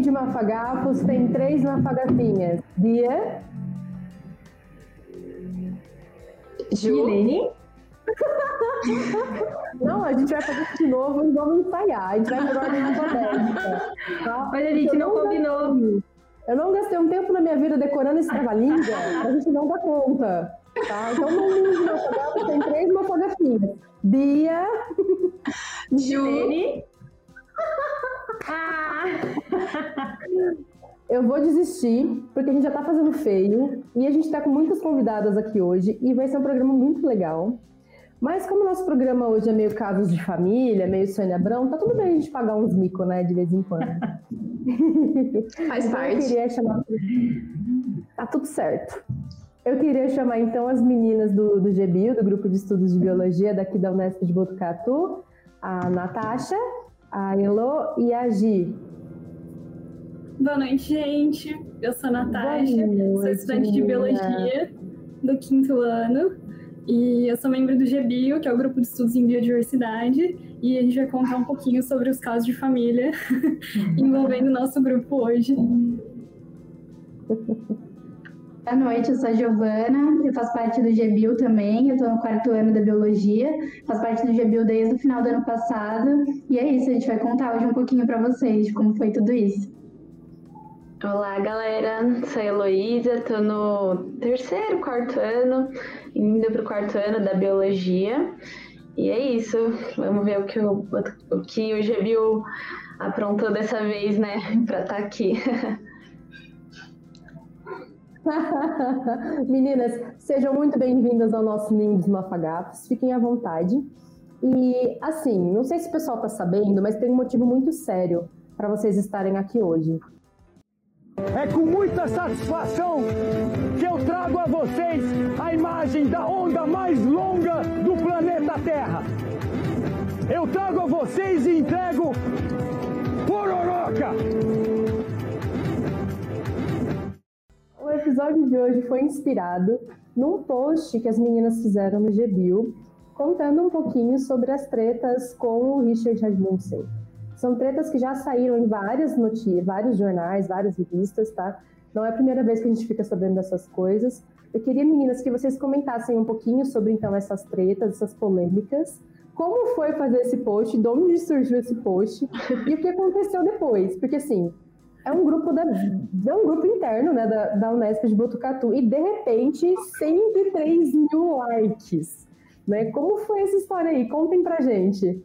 de mafagafos tem três mafagafinhas. Bia? Ju? Não, a gente vai fazer isso de novo e vamos ensaiar. A gente vai fazer uma alfabética. Tá? Mas a gente não combinou. Eu não gastei um tempo na minha vida decorando esse trava-língua pra gente não dar conta. Tá? Então, no de mafagafos tem três mafagafinhas. Bia? Ju? Ah! Eu vou desistir, porque a gente já tá fazendo feio e a gente tá com muitas convidadas aqui hoje e vai ser um programa muito legal. Mas como o nosso programa hoje é meio casos de família, meio Sônia Abrão, tá tudo bem a gente pagar uns mico, né, de vez em quando. Faz Então, parte. Eu queria chamar. Tá tudo certo. Eu queria chamar então as meninas do, do GBio, do Grupo de Estudos de Biologia daqui da Unesp de Botucatu, a Natasha, a Elo e a Gi. Boa noite, gente. Eu sou a Natasha, sou estudante de. Biologia do quinto ano. E eu sou membro do GBio, que é o Grupo de Estudos em Biodiversidade. E a gente vai contar um pouquinho sobre os casos de família envolvendo o nosso grupo hoje. Boa noite, eu sou a Giovana, eu faço parte do GBIL também, eu estou no quarto ano da Biologia, faço parte do GBIL desde o final do ano passado, e é isso, a gente vai contar hoje um pouquinho para vocês de como foi tudo isso. Olá, galera. Sou a Heloísa, tô no terceiro, quarto ano, indo pro quarto ano da biologia. E é isso. Vamos ver o que o, o, que o GBIL aprontou dessa vez, né, pra estar aqui. Meninas, sejam muito bem-vindas ao nosso Ninho dos Mafagafos. Fiquem à vontade. E, assim, não sei se o pessoal está sabendo, mas tem um motivo muito sério para vocês estarem aqui hoje. É com muita satisfação que eu trago a vocês a imagem da onda mais longa do planeta Terra. Eu trago a vocês e entrego Pororoca! Episódio de hoje foi inspirado num post que as meninas fizeram no GBIL, contando um pouquinho sobre as tretas com o Richard Rasmussen. São tretas que já saíram em várias notícias, vários jornais, várias revistas, tá? Não é a primeira vez que a gente fica sabendo dessas coisas. Eu queria, meninas, que vocês comentassem um pouquinho sobre, então, essas tretas, essas polêmicas. Como foi fazer esse post, de onde surgiu esse post e o que aconteceu depois. Porque, assim, é um grupo da, é um grupo interno, né, da, da Unesp de Botucatu e de repente 103 mil likes, né? Como foi essa história aí? Contem pra gente.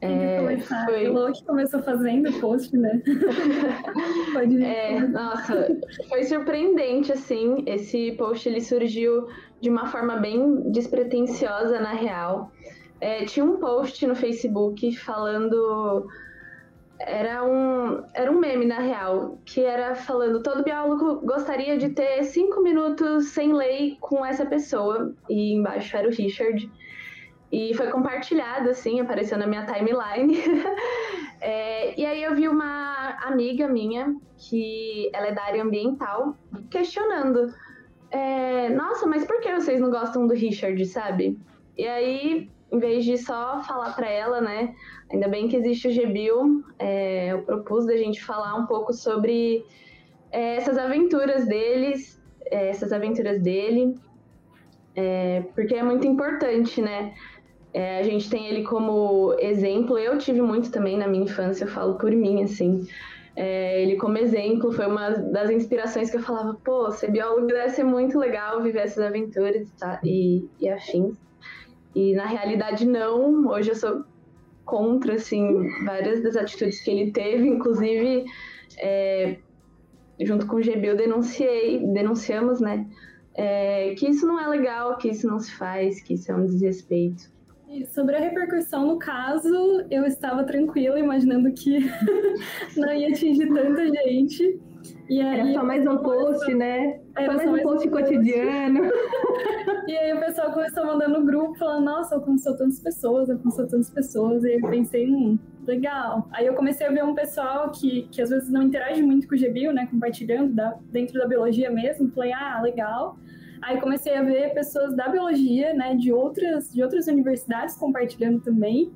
É, começar? foi- Elô que começou fazendo o post, né? Pode É, nossa, foi surpreendente, assim. Esse post ele surgiu de uma forma bem despretensiosa, na real. É, tinha um post no Facebook falando. Era um, era um meme, na real, que era falando: todo biólogo gostaria de ter cinco minutos sem lei com essa pessoa. E embaixo era o Richard. E foi compartilhado, assim, apareceu na minha timeline. É, e aí eu vi uma amiga minha, que ela é da área ambiental, questionando. é, Nossa, mas por que vocês não gostam do Richard, sabe? E aí, em vez de só falar pra ela, né? Ainda bem que existe o GBIL, é, eu propus da gente falar um pouco sobre é, essas aventuras deles, é, essas aventuras dele, é, porque é muito importante, né? É, a gente tem ele como exemplo. Eu tive muito também na minha infância, eu falo por mim, assim. É, ele como exemplo foi uma das inspirações que eu falava, pô, ser biólogo deve ser muito legal viver essas aventuras tá? e, e afins. E na realidade não, hoje eu sou contra, assim, várias das atitudes que ele teve, inclusive, é, junto com o GBIL denunciei, denunciamos, né, é, que isso não é legal, que isso não se faz, que isso é um desrespeito. Sobre a repercussão no caso, eu estava tranquila, imaginando que não ia atingir tanta gente. E aí, Era só mais um post, né? Era Só mais só um mais post cotidiano. E aí o pessoal começou a mandar no grupo, falando, nossa, alcançou tantas pessoas, alcançou tantas pessoas. E aí eu pensei, hum, legal. Aí eu comecei a ver um pessoal que, que às vezes não interage muito com o GBIL, né, compartilhando da, dentro da biologia mesmo. Falei, ah, legal. Aí comecei a ver pessoas da biologia, né, de outras, de outras universidades compartilhando também.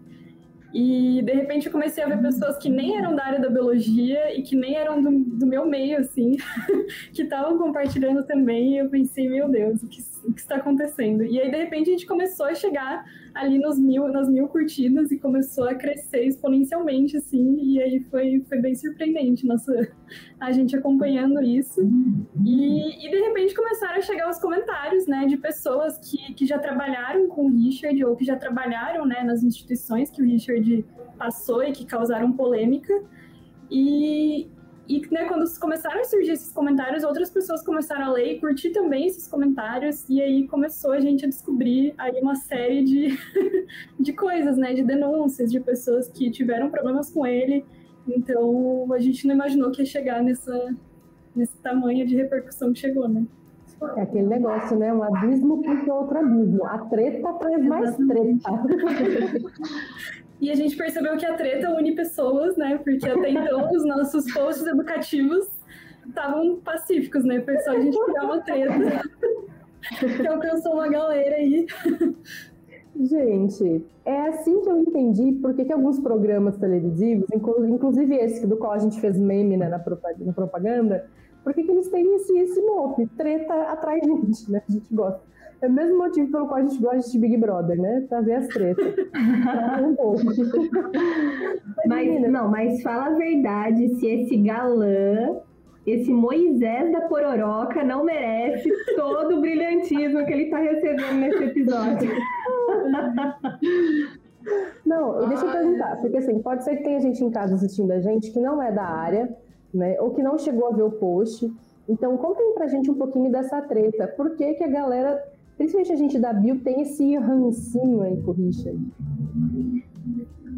E de repente eu comecei a ver pessoas que nem eram da área da biologia e que nem eram do, do meu meio, assim, que estavam compartilhando também. E eu pensei, meu Deus, o que, o que está acontecendo? E aí, de repente, a gente começou a chegar ali nos mil, nas mil curtidas e começou a crescer exponencialmente, assim, e aí foi, foi bem surpreendente nossa, a gente acompanhando isso. E, e de repente começaram a chegar os comentários, né, de pessoas que, que já trabalharam com o Richard ou que já trabalharam, né, nas instituições que o Richard passou e que causaram polêmica. E, e né, quando começaram a surgir esses comentários, outras pessoas começaram a ler e curtir também esses comentários, e aí começou a gente a descobrir aí uma série de, de coisas, né, de denúncias de pessoas que tiveram problemas com ele. Então a gente não imaginou que ia chegar nessa, nesse tamanho de repercussão que chegou, né? É aquele negócio, né? Um abismo puxa outro abismo. A treta traz mais treta. E a gente percebeu que a treta une pessoas, né? Porque até então os nossos posts educativos estavam pacíficos, né? Foi só a gente criar uma treta que alcançou uma galera aí. Gente, é assim que eu entendi porque que alguns programas televisivos, inclusive esse do qual a gente fez meme né, na propaganda, por que eles têm esse, esse mote? Treta atrai gente, né? A gente gosta. É o mesmo motivo pelo qual a gente gosta de Big Brother, né? Pra ver as tretas. um pouco. mas, não, mas fala a verdade, se esse galã, esse Moisés da Pororoca não merece todo o brilhantismo que ele tá recebendo nesse episódio. Não, e deixa eu perguntar, porque assim, pode ser que tenha gente em casa assistindo a gente que não é da área, né? Ou que não chegou a ver o post. Então, contem pra gente um pouquinho dessa treta. Por que, que a galera Principalmente a gente da Bill tem esse rancinho aí com o Richard.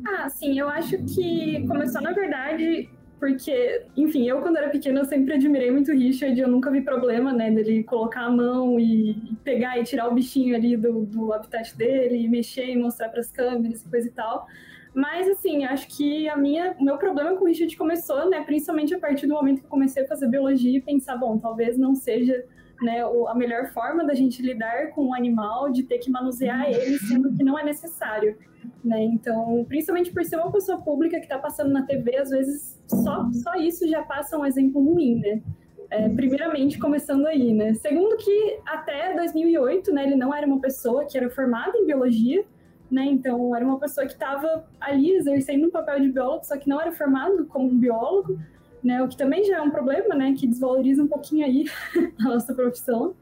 Ah, sim, eu acho que começou, na verdade, porque, enfim, eu quando era pequena eu sempre admirei muito o Richard, eu nunca vi problema, né, dele colocar a mão e pegar e tirar o bichinho ali do, do habitat dele, e mexer e mostrar para as câmeras e coisa e tal. Mas, assim, acho que a minha, o meu problema com o Richard começou, né, principalmente a partir do momento que eu comecei a fazer biologia e pensar, bom, talvez não seja né, a melhor forma da gente lidar com o animal, de ter que manusear ele, sendo que não é necessário. Né? Então, principalmente por ser uma pessoa pública que está passando na TV, às vezes só, só isso já passa um exemplo ruim, né? É, primeiramente, começando aí, né? Segundo que até 2008, né, ele não era uma pessoa que era formada em biologia, né? Então, era uma pessoa que estava ali exercendo um papel de biólogo, só que não era formado como um biólogo, né? O que também já é um problema, né? Que desvaloriza um pouquinho aí a nossa profissão.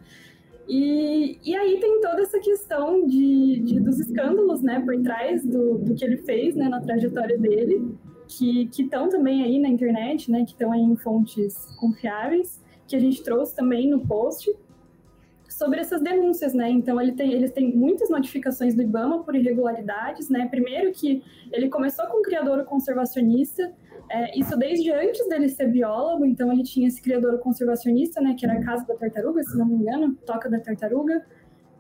E, e aí tem toda essa questão de, de dos escândalos, né, por trás do, do que ele fez, né, na trajetória dele, que estão também aí na internet, né, que estão aí em fontes confiáveis, que a gente trouxe também no post sobre essas denúncias, né? Então ele tem, eles têm muitas notificações do IBAMA por irregularidades, né? Primeiro que ele começou com um criador conservacionista, é, isso desde antes dele ser biólogo, então ele tinha esse criador conservacionista, né, que era a Casa da Tartaruga, se não me engano, Toca da Tartaruga,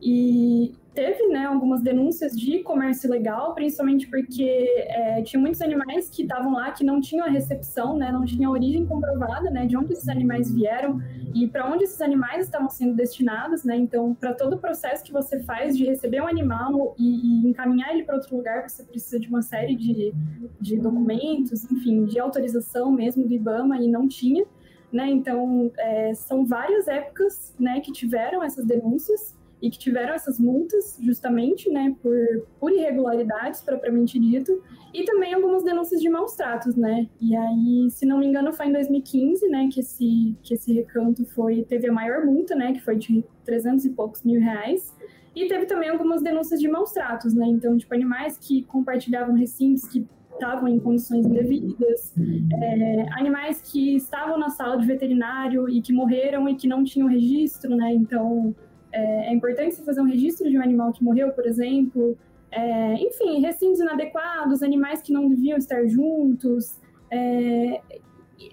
e teve né, algumas denúncias de comércio ilegal, principalmente porque é, tinha muitos animais que estavam lá que não tinham a recepção, né, não tinha a origem comprovada né, de onde esses animais vieram e para onde esses animais estavam sendo destinados. Né, então, para todo o processo que você faz de receber um animal e, e encaminhar ele para outro lugar, você precisa de uma série de, de documentos, enfim, de autorização mesmo do IBAMA e não tinha. Né, então, é, são várias épocas né, que tiveram essas denúncias e que tiveram essas multas, justamente, né, por, por irregularidades, propriamente dito, e também algumas denúncias de maus tratos, né, e aí, se não me engano, foi em 2015, né, que esse, que esse recanto foi, teve a maior multa, né, que foi de 300 e poucos mil reais, e teve também algumas denúncias de maus tratos, né, então, tipo, animais que compartilhavam recintos que estavam em condições indevidas, é, animais que estavam na sala de veterinário e que morreram e que não tinham registro, né, então é, é importante você fazer um registro de um animal que morreu, por exemplo. É, enfim, recintos inadequados, animais que não deviam estar juntos, é,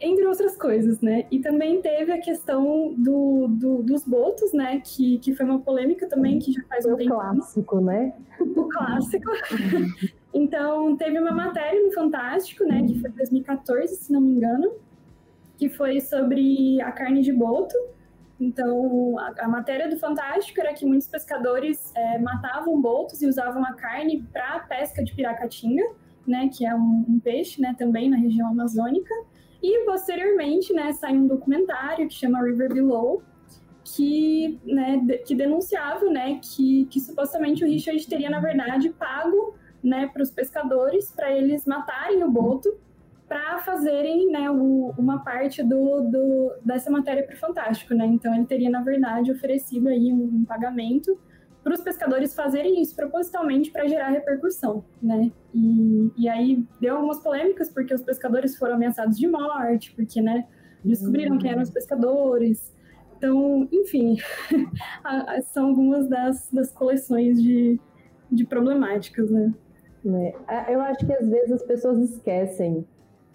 entre outras coisas, né? E também teve a questão do, do, dos botos, né? Que, que foi uma polêmica também que já faz um o tempo. O clássico, né? O clássico. então, teve uma matéria no Fantástico, né? Que foi 2014, se não me engano, que foi sobre a carne de boto. Então, a, a, matéria do Fantástico era que muitos pescadores é, matavam botos e usavam a carne para pesca de piracatinga, né, que é um, um peixe, né, também na região amazônica. E posteriormente, né, saiu um documentário que chama River Below, que, né, que denunciava, né, que, que supostamente o Richard teria na verdade pago, né, para os pescadores para eles matarem o boto para fazerem né, o, uma parte do, do, dessa matéria para o Fantástico, né? Então ele teria na verdade oferecido aí um, um pagamento para os pescadores fazerem isso propositalmente para gerar repercussão, né? E, e aí deu algumas polêmicas porque os pescadores foram ameaçados de morte, porque, né, descobriram quem eram os pescadores. Então, enfim, são algumas das, das coleções de, de problemáticas, né? É, eu acho que às vezes as pessoas esquecem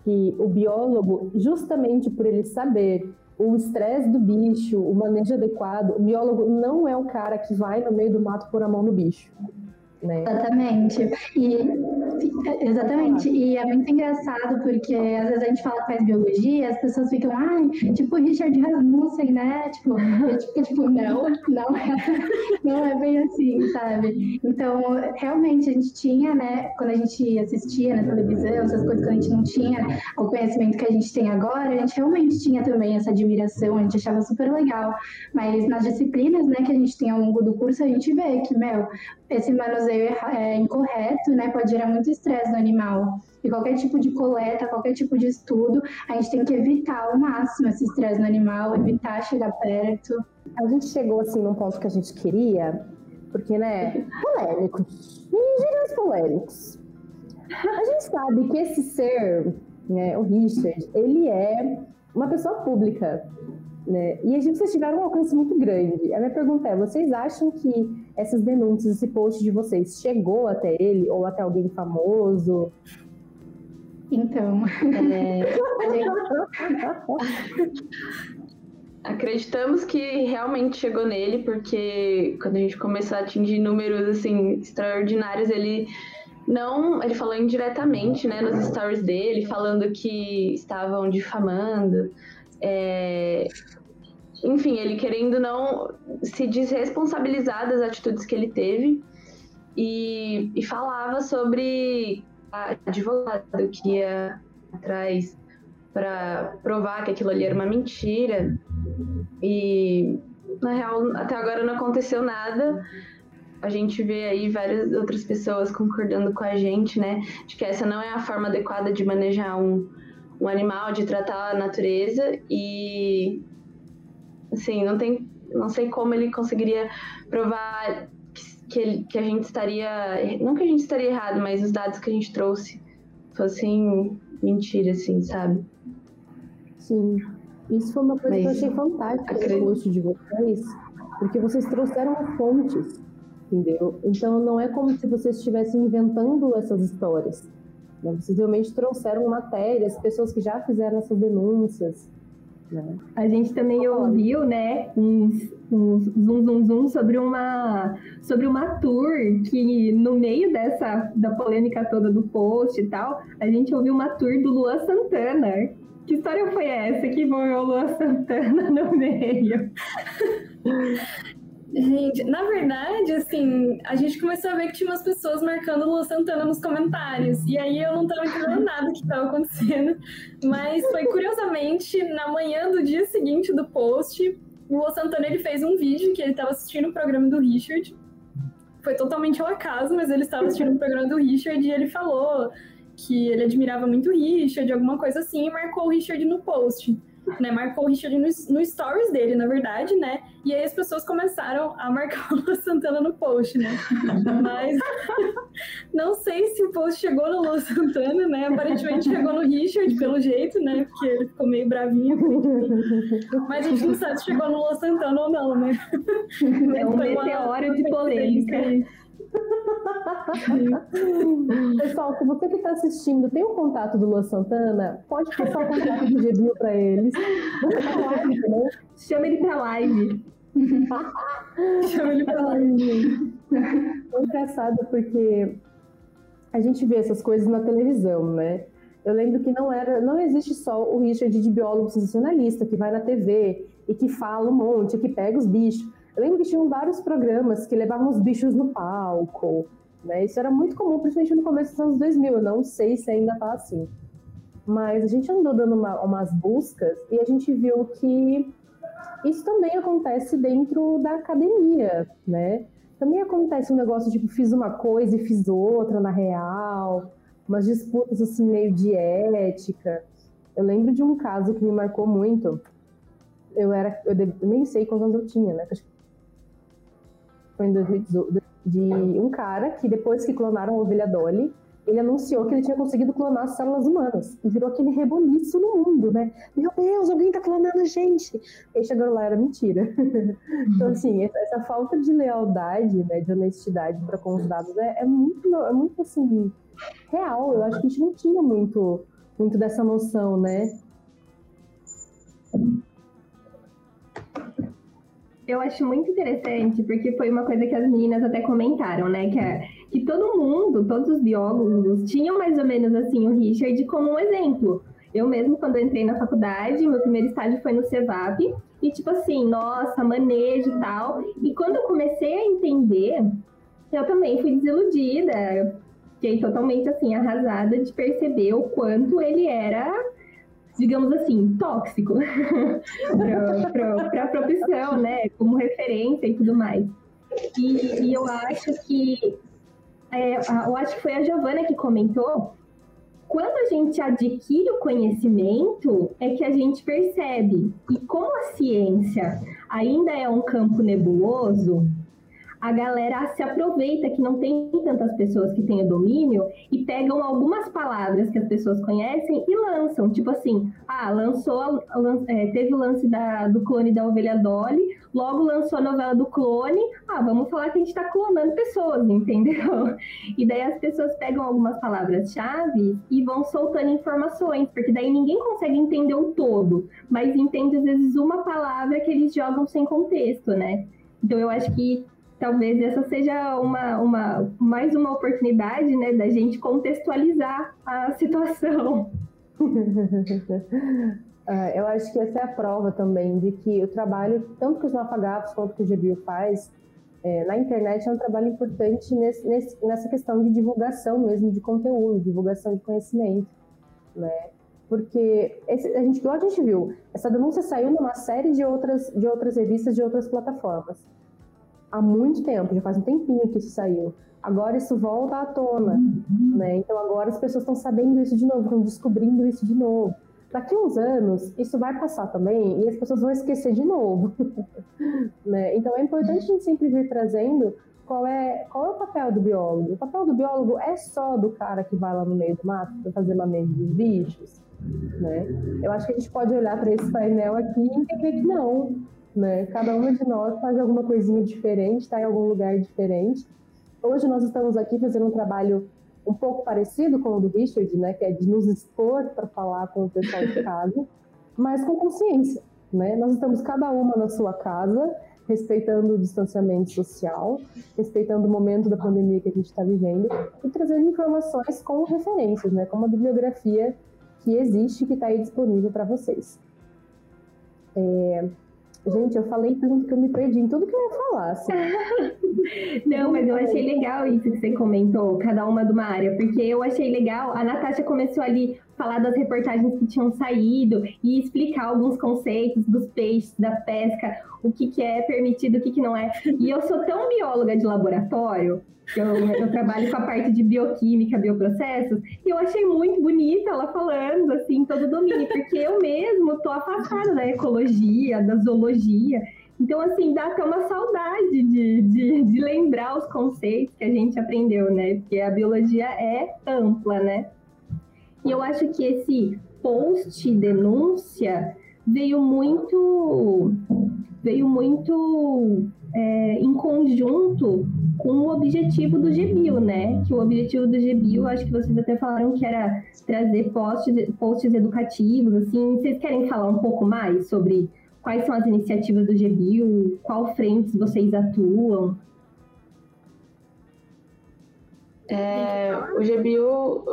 que o biólogo, justamente por ele saber o estresse do bicho, o manejo adequado, o biólogo não é o cara que vai no meio do mato pôr a mão no bicho. Né? Exatamente. E, exatamente. E é muito engraçado porque às vezes a gente fala que faz biologia, as pessoas ficam, ai, tipo Richard Rasmussen, né? Tipo, tipo, tipo, não, não é, não é bem assim, sabe? Então, realmente a gente tinha, né, quando a gente assistia na televisão, essas coisas que a gente não tinha o conhecimento que a gente tem agora, a gente realmente tinha também essa admiração, a gente achava super legal. Mas nas disciplinas, né, que a gente tem ao longo do curso, a gente vê que, meu, esse manuseio é incorreto, né, pode gerar muito estresse no animal. E qualquer tipo de coleta, qualquer tipo de estudo, a gente tem que evitar ao máximo esse estresse no animal, evitar chegar perto. A gente chegou assim num ponto que a gente queria, porque, né, polêmicos, gírias polêmicos. A gente sabe que esse ser, né, o Richard, ele é uma pessoa pública, né? E a gente, vocês tiveram um alcance muito grande. A minha pergunta é: vocês acham que essas denúncias, esse post de vocês, chegou até ele ou até alguém famoso? Então, é, acreditamos que realmente chegou nele, porque quando a gente começou a atingir números assim extraordinários, ele não, ele falou indiretamente, né, nos stories dele, falando que estavam difamando. É, enfim, ele querendo não se desresponsabilizar das atitudes que ele teve e, e falava sobre a advogado que ia atrás para provar que aquilo ali era uma mentira e na real até agora não aconteceu nada. A gente vê aí várias outras pessoas concordando com a gente, né, de que essa não é a forma adequada de manejar um, um animal, de tratar a natureza e Assim, não tem. Não sei como ele conseguiria provar que, ele, que a gente estaria. Não que a gente estaria errado, mas os dados que a gente trouxe fossem mentira, assim, sabe? Sim. Isso foi uma coisa mas, que eu achei fantástica acredito. no post de vocês, porque vocês trouxeram fontes, entendeu? Então não é como se vocês estivessem inventando essas histórias. Né? Vocês realmente trouxeram matérias, pessoas que já fizeram essas denúncias, né? A gente também ouviu, né, uns, uns zoom, zoom, zoom sobre uma, sobre uma tour que no meio dessa, da polêmica toda do post e tal, a gente ouviu uma tour do Luan Santana. Que história foi essa que foi o Luan Santana no meio? Gente, na verdade, assim, a gente começou a ver que tinha umas pessoas marcando Lua Santana nos comentários. E aí eu não tava entendendo nada que estava acontecendo. Mas foi curiosamente, na manhã do dia seguinte do post, o Lua Santana ele fez um vídeo que ele estava assistindo o programa do Richard. Foi totalmente ao acaso, mas ele estava assistindo o programa do Richard e ele falou que ele admirava muito o Richard, alguma coisa assim, e marcou o Richard no post né? Marcou o Richard no, no, stories dele, na verdade, né? E aí as pessoas começaram a marcar o Lua Santana no post, né? Mas não sei se o post chegou no Lua Santana, né? Aparentemente chegou no Richard, pelo jeito, né? Porque ele ficou meio bravinho. Mas a gente não sabe se chegou no Lua Santana ou não, né? É um meteoro de polêmica. Pessoal, se você que está assistindo tem um contato do Lua Santana, pode passar o contato do Gebio para eles. Chama ele para live. Chama ele para live. É engraçado porque a gente vê essas coisas na televisão, né? Eu lembro que não era, não existe só o Richard de biólogo sensacionalista que vai na TV e que fala um monte, que pega os bichos. Eu lembro que tinham vários programas que levavam os bichos no palco, Né? Isso era muito comum, principalmente no começo dos anos 2000. Eu não sei se ainda está assim. Mas a gente andou dando uma, umas buscas e a gente viu que isso também acontece dentro da academia, né? Também acontece um negócio tipo, fiz uma coisa e fiz outra na real, umas disputas assim meio de ética. Eu lembro de um caso que me marcou muito. Eu era, eu nem sei quantos anos eu tinha, né? Foi em 2018, de um cara que depois que clonaram a ovelha Dolly, ele anunciou que ele tinha conseguido clonar as células humanas. E virou aquele reboliço no mundo, né? Meu Deus, alguém tá clonando a gente! E chegando lá, era mentira. então, assim, essa falta de lealdade, né, de honestidade para com os dados é, é, muito, é muito, assim, real. Eu acho que a gente não tinha muito, muito dessa noção, né? Eu acho muito interessante, porque foi uma coisa que as meninas até comentaram, né? Que, é, que todo mundo, todos os biólogos, tinham mais ou menos assim o Richard como um exemplo. Eu mesmo, quando eu entrei na faculdade, meu primeiro estágio foi no CEVAP, e tipo assim, nossa, manejo e tal. E quando eu comecei a entender, eu também fui desiludida. Fiquei totalmente assim, arrasada de perceber o quanto ele era digamos assim, tóxico para a profissão, né? Como referência e tudo mais. E, e eu acho que é, eu acho que foi a Giovana que comentou. Quando a gente adquire o conhecimento, é que a gente percebe. E como a ciência ainda é um campo nebuloso, a galera se aproveita que não tem tantas pessoas que têm o domínio e pegam algumas palavras que as pessoas conhecem e lançam. Tipo assim, ah, lançou, é, teve o lance da, do clone da ovelha Dolly, logo lançou a novela do clone, ah, vamos falar que a gente está clonando pessoas, entendeu? E daí as pessoas pegam algumas palavras-chave e vão soltando informações, porque daí ninguém consegue entender o todo, mas entende às vezes uma palavra que eles jogam sem contexto, né? Então eu acho que talvez essa seja uma, uma, mais uma oportunidade né, da gente contextualizar a situação. É, eu acho que essa é a prova também de que o trabalho, tanto que os Mafagafos quanto que o GBio faz, é, na internet é um trabalho importante nesse, nesse, nessa questão de divulgação mesmo de conteúdo, divulgação de conhecimento, né? Porque esse, a gente, igual a gente viu, essa denúncia saiu numa série de outras, de outras revistas, de outras plataformas há muito tempo, já faz um tempinho que isso saiu. Agora isso volta à tona, uhum. né? Então agora as pessoas estão sabendo isso de novo, estão descobrindo isso de novo. Daqui uns anos, isso vai passar também e as pessoas vão esquecer de novo. né? Então é importante a gente sempre vir trazendo qual é, qual é o papel do biólogo. O papel do biólogo é só do cara que vai lá no meio do mato para fazer manejo dos bichos. Né? Eu acho que a gente pode olhar para esse painel aqui e entender que não, né? Cada uma de nós faz alguma coisinha diferente, está em algum lugar diferente. Hoje nós estamos aqui fazendo um trabalho um pouco parecido com o do Richard, né? Que é de nos expor para falar com o pessoal de casa, mas com consciência, né? Nós estamos cada uma na sua casa, respeitando o distanciamento social, respeitando o momento da pandemia que a gente está vivendo e trazendo informações como referências, né? Como a bibliografia que existe que está aí disponível para vocês. É, Gente, eu falei tanto que eu me perdi em tudo que eu ia falar. Assim. Não, mas eu achei legal isso que você comentou, cada uma de uma área, porque eu achei legal, a Natasha começou ali falar das reportagens que tinham saído e explicar alguns conceitos dos peixes, da pesca, o que, que é permitido, o que, que não é. E eu sou tão bióloga de laboratório eu, eu, trabalho com a parte de bioquímica, bioprocessos, e eu achei muito bonita ela falando, assim, todo domínio, porque eu mesmo tô afastada da ecologia, da zoologia, então, assim, dá até uma saudade de, de, de lembrar os conceitos que a gente aprendeu, né, porque a biologia é ampla, né. E eu acho que esse post denúncia veio muito veio muito é, em conjunto com o objetivo do GBIL, né? Que o objetivo do GBIL, acho que vocês até falaram que era trazer posts, posts educativos, assim. Vocês querem falar um pouco mais sobre quais são as iniciativas do GBIL, qual frentes vocês atuam? É, o GBIL...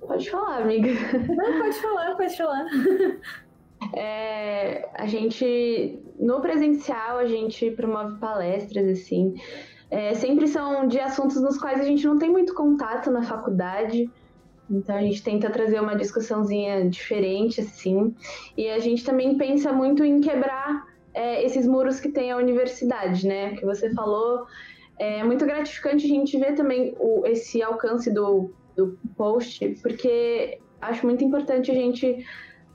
Pode falar, amiga. Não, pode falar, pode falar. É, a gente, no presencial, a gente promove palestras, assim, é, sempre são de assuntos nos quais a gente não tem muito contato na faculdade. Então a gente tenta trazer uma discussãozinha diferente, assim. E a gente também pensa muito em quebrar é, esses muros que tem a universidade, né? Que você falou. É muito gratificante a gente ver também o, esse alcance do, do post, porque acho muito importante a gente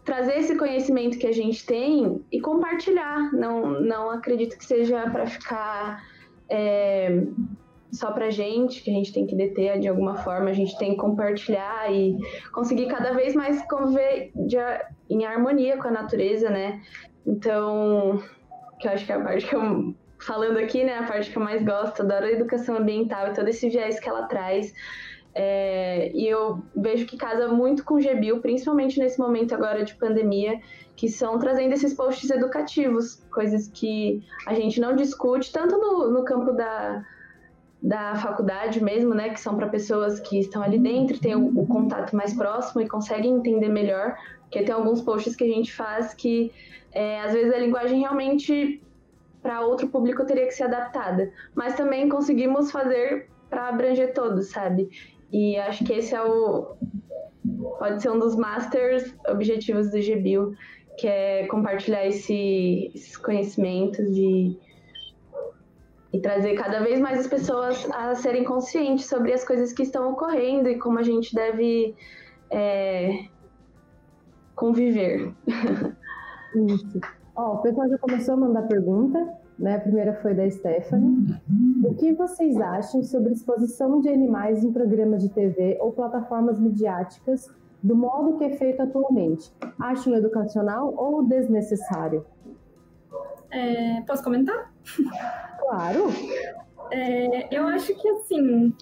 trazer esse conhecimento que a gente tem e compartilhar. Não, não acredito que seja para ficar é, só para gente, que a gente tem que deter de alguma forma, a gente tem que compartilhar e conseguir cada vez mais conviver de, em harmonia com a natureza, né? Então, que eu acho que é a parte que eu, falando aqui, né, a parte que eu mais gosto, adoro a educação ambiental e todo esse viés que ela traz. É, e eu vejo que casa muito com o GBIL, principalmente nesse momento agora de pandemia, que são trazendo esses posts educativos, coisas que a gente não discute, tanto no, no campo da, da faculdade mesmo, né, que são para pessoas que estão ali dentro, têm o, o, contato mais próximo e conseguem entender melhor, porque tem alguns posts que a gente faz que é, às vezes a linguagem realmente para outro público teria que ser adaptada, mas também conseguimos fazer para abranger todos, sabe? E acho que esse é o pode ser um dos masters objetivos do GBIL, que é compartilhar esse, esses conhecimentos e, e trazer cada vez mais as pessoas a serem conscientes sobre as coisas que estão ocorrendo e como a gente deve é, conviver. Isso. Ó, o pessoal já começou a mandar pergunta, né? A primeira foi da Stephanie. O que vocês acham sobre exposição de animais em programas de TV ou plataformas midiáticas do modo que é feito atualmente? Acham educacional ou desnecessário? É, posso comentar? Claro. É, eu acho que assim,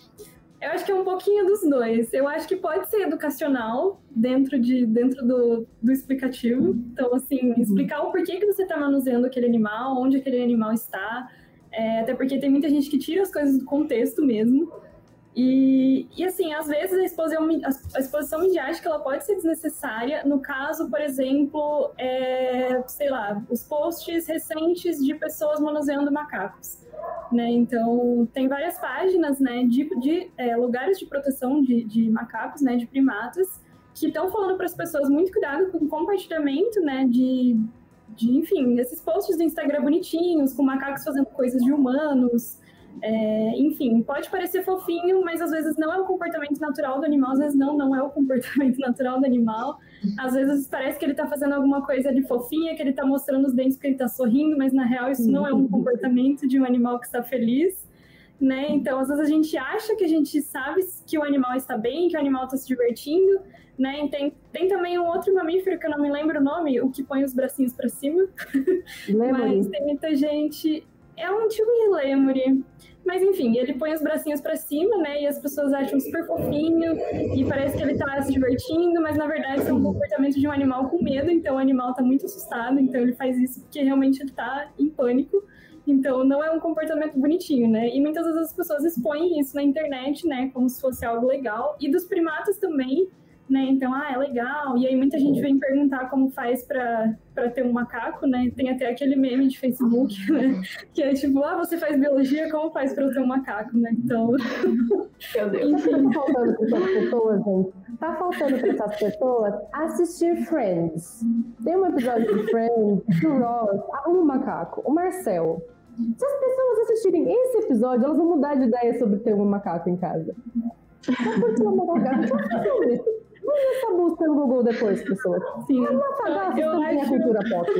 eu acho que é um pouquinho dos dois. Eu acho que pode ser educacional dentro, de, dentro do, do explicativo. Então, assim, uhum. explicar o porquê que você está manuseando aquele animal, onde aquele animal está. É, até porque tem muita gente que tira as coisas do contexto mesmo. E, e assim, às vezes a exposição, a exposição midiática ela pode ser desnecessária. No caso, por exemplo, é, sei lá, os posts recentes de pessoas manuseando macacos. Né? Então, tem várias páginas né, de, de é, lugares de proteção de, de macacos, né, de primatas, que estão falando para as pessoas muito cuidado com o compartilhamento né, de, de, enfim, esses posts do Instagram bonitinhos, com macacos fazendo coisas de humanos, é, enfim, pode parecer fofinho, mas às vezes não é o comportamento natural do animal, às vezes não, não é o comportamento natural do animal. Às vezes parece que ele está fazendo alguma coisa de fofinha, que ele está mostrando os dentes que ele está sorrindo, mas na real isso não é um comportamento de um animal que está feliz. Né? Então, às vezes a gente acha que a gente sabe que o animal está bem, que o animal está se divertindo, né? Tem, tem também um outro mamífero que eu não me lembro o nome, o que põe os bracinhos para cima. Mas tem muita gente é um tipo de. Mas enfim, ele põe os bracinhos para cima, né? E as pessoas acham super fofinho e parece que ele tá se divertindo, mas na verdade é um comportamento de um animal com medo, então o animal tá muito assustado, então ele faz isso porque realmente ele tá em pânico. Então não é um comportamento bonitinho, né? E muitas vezes as pessoas expõem isso na internet, né, como se fosse algo legal. E dos primatas também, né? Então, ah, é legal. E aí muita gente vem perguntar como faz para ter um macaco, né? Tem até aquele meme de Facebook, né? Que é tipo, ah, você faz biologia, como faz para eu ter um macaco, né? Então. Meu Deus. Enfim. Tá faltando para essas pessoas, gente. Tá faltando para essas pessoas assistir Friends. Tem um episódio de Friends que o Ross arruma um macaco, o Marcel. Se as pessoas assistirem esse episódio, elas vão mudar de ideia sobre ter um macaco em casa. Só porque o macaco. Vamos essa busca no Google depois, pessoas. Sim. Vamos apagar eu acho... a cultura pop.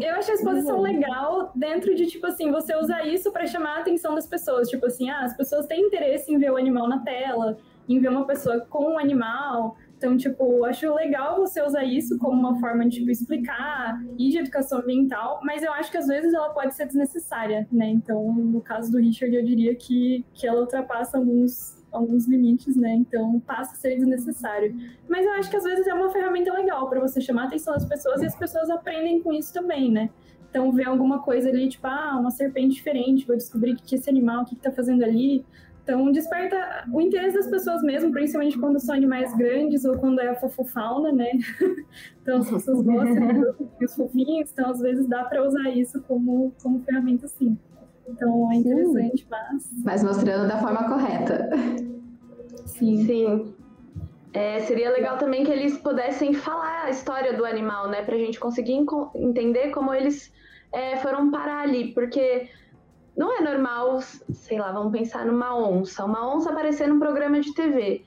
Eu acho a exposição legal dentro de, tipo assim, você usar isso para chamar a atenção das pessoas. Tipo assim, ah, as pessoas têm interesse em ver o animal na tela, em ver uma pessoa com um animal. Então, tipo, acho legal você usar isso como uma forma de, tipo, explicar e de educação ambiental, mas eu acho que às vezes ela pode ser desnecessária, né? Então, no caso do Richard, eu diria que, que ela ultrapassa alguns alguns limites, né? Então passa a ser desnecessário. Mas eu acho que às vezes é uma ferramenta legal para você chamar a atenção das pessoas e as pessoas aprendem com isso também, né? Então ver alguma coisa ali, tipo, ah, uma serpente diferente, vou descobrir que, que esse animal, o que, está fazendo ali. Então desperta o interesse das pessoas mesmo, principalmente quando são animais grandes ou quando é a fofofauna, né? então as pessoas gostam dos fofinhos, então às vezes dá para usar isso como, como ferramenta sim. Então é interessante, mas. Mas mostrando da forma correta. Sim. Sim. É, seria legal também que eles pudessem falar a história do animal, né? Pra gente conseguir entender como eles é, foram parar ali. Porque não é normal, sei lá, vamos pensar numa onça. Uma onça aparecer num programa de TV.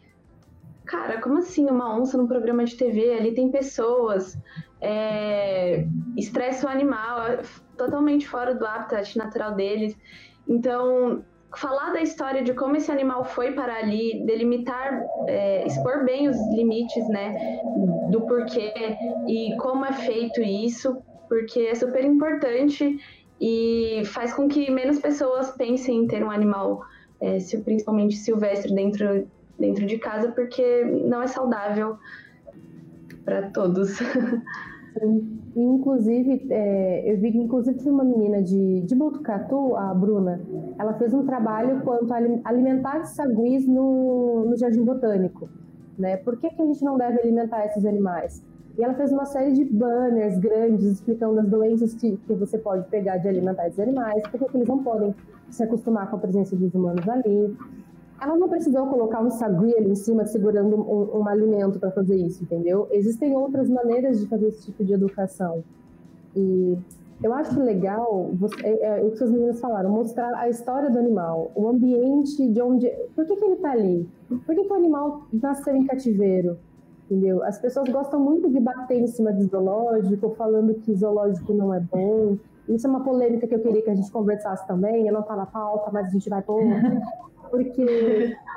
Cara, como assim uma onça num programa de TV? Ali tem pessoas. É, estressa o animal, totalmente fora do habitat natural deles. Então, falar da história de como esse animal foi para ali, delimitar, é, expor bem os limites, né, do porquê e como é feito isso, porque é super importante e faz com que menos pessoas pensem em ter um animal, é, principalmente silvestre, dentro, dentro de casa, porque não é saudável para todos. Inclusive, é, eu vi que inclusive uma menina de, de Botucatu, a Bruna, ela fez um trabalho quanto a alimentar saguis no, no Jardim Botânico. Né? Por que, que a gente não deve alimentar esses animais? E ela fez uma série de banners grandes explicando as doenças que, que você pode pegar de alimentar esses animais, por que eles não podem se acostumar com a presença dos humanos ali. Ela não precisou colocar um sagui ali em cima segurando um, um alimento para fazer isso, entendeu? Existem outras maneiras de fazer esse tipo de educação. E eu acho legal você, é, é, o que as meninas falaram, mostrar a história do animal, o ambiente de onde. Por que, que ele está ali? Por que, que o animal nasceu em cativeiro? Entendeu? As pessoas gostam muito de bater em cima de zoológico, falando que zoológico não é bom. Isso é uma polêmica que eu queria que a gente conversasse também. Eu não está na pauta, mas a gente vai pôr. Porque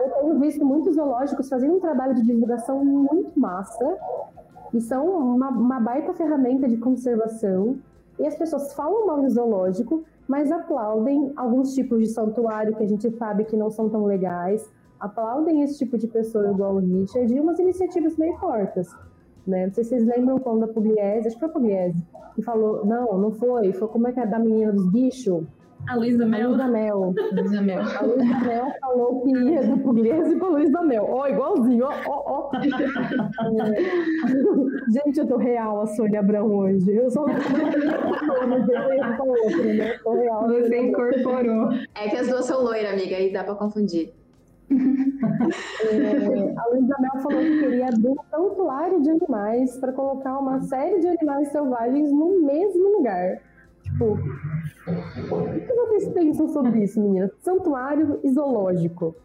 eu tenho visto muitos zoológicos fazendo um trabalho de divulgação muito massa e são uma, uma baita ferramenta de conservação. E as pessoas falam mal do zoológico, mas aplaudem alguns tipos de santuário que a gente sabe que não são tão legais, aplaudem esse tipo de pessoa igual o Richard e umas iniciativas meio fortes. Né? Não sei se vocês lembram quando a Pugliese, acho que foi a Pugliese, que falou, não, não foi, foi como é que é da menina dos bichos, a Luísa Mel. A Luísa Mel. Luísa Mel. A Luísa Mel falou que ia do Pugliese pra Luísa Mel. Ó, oh, igualzinho, ó, ó, ó. Gente, eu tô real a Sônia Abrão hoje. Eu sou ia outra, né? Tô real. Você incorporou. É que as duas são loiras, amiga, aí dá pra confundir. É, a Luísa Mel falou que queria abrir um santuário de animais para colocar uma série de animais selvagens no mesmo lugar. Tipo, o que vocês pensam sobre isso, meninas? Santuário e zoológico.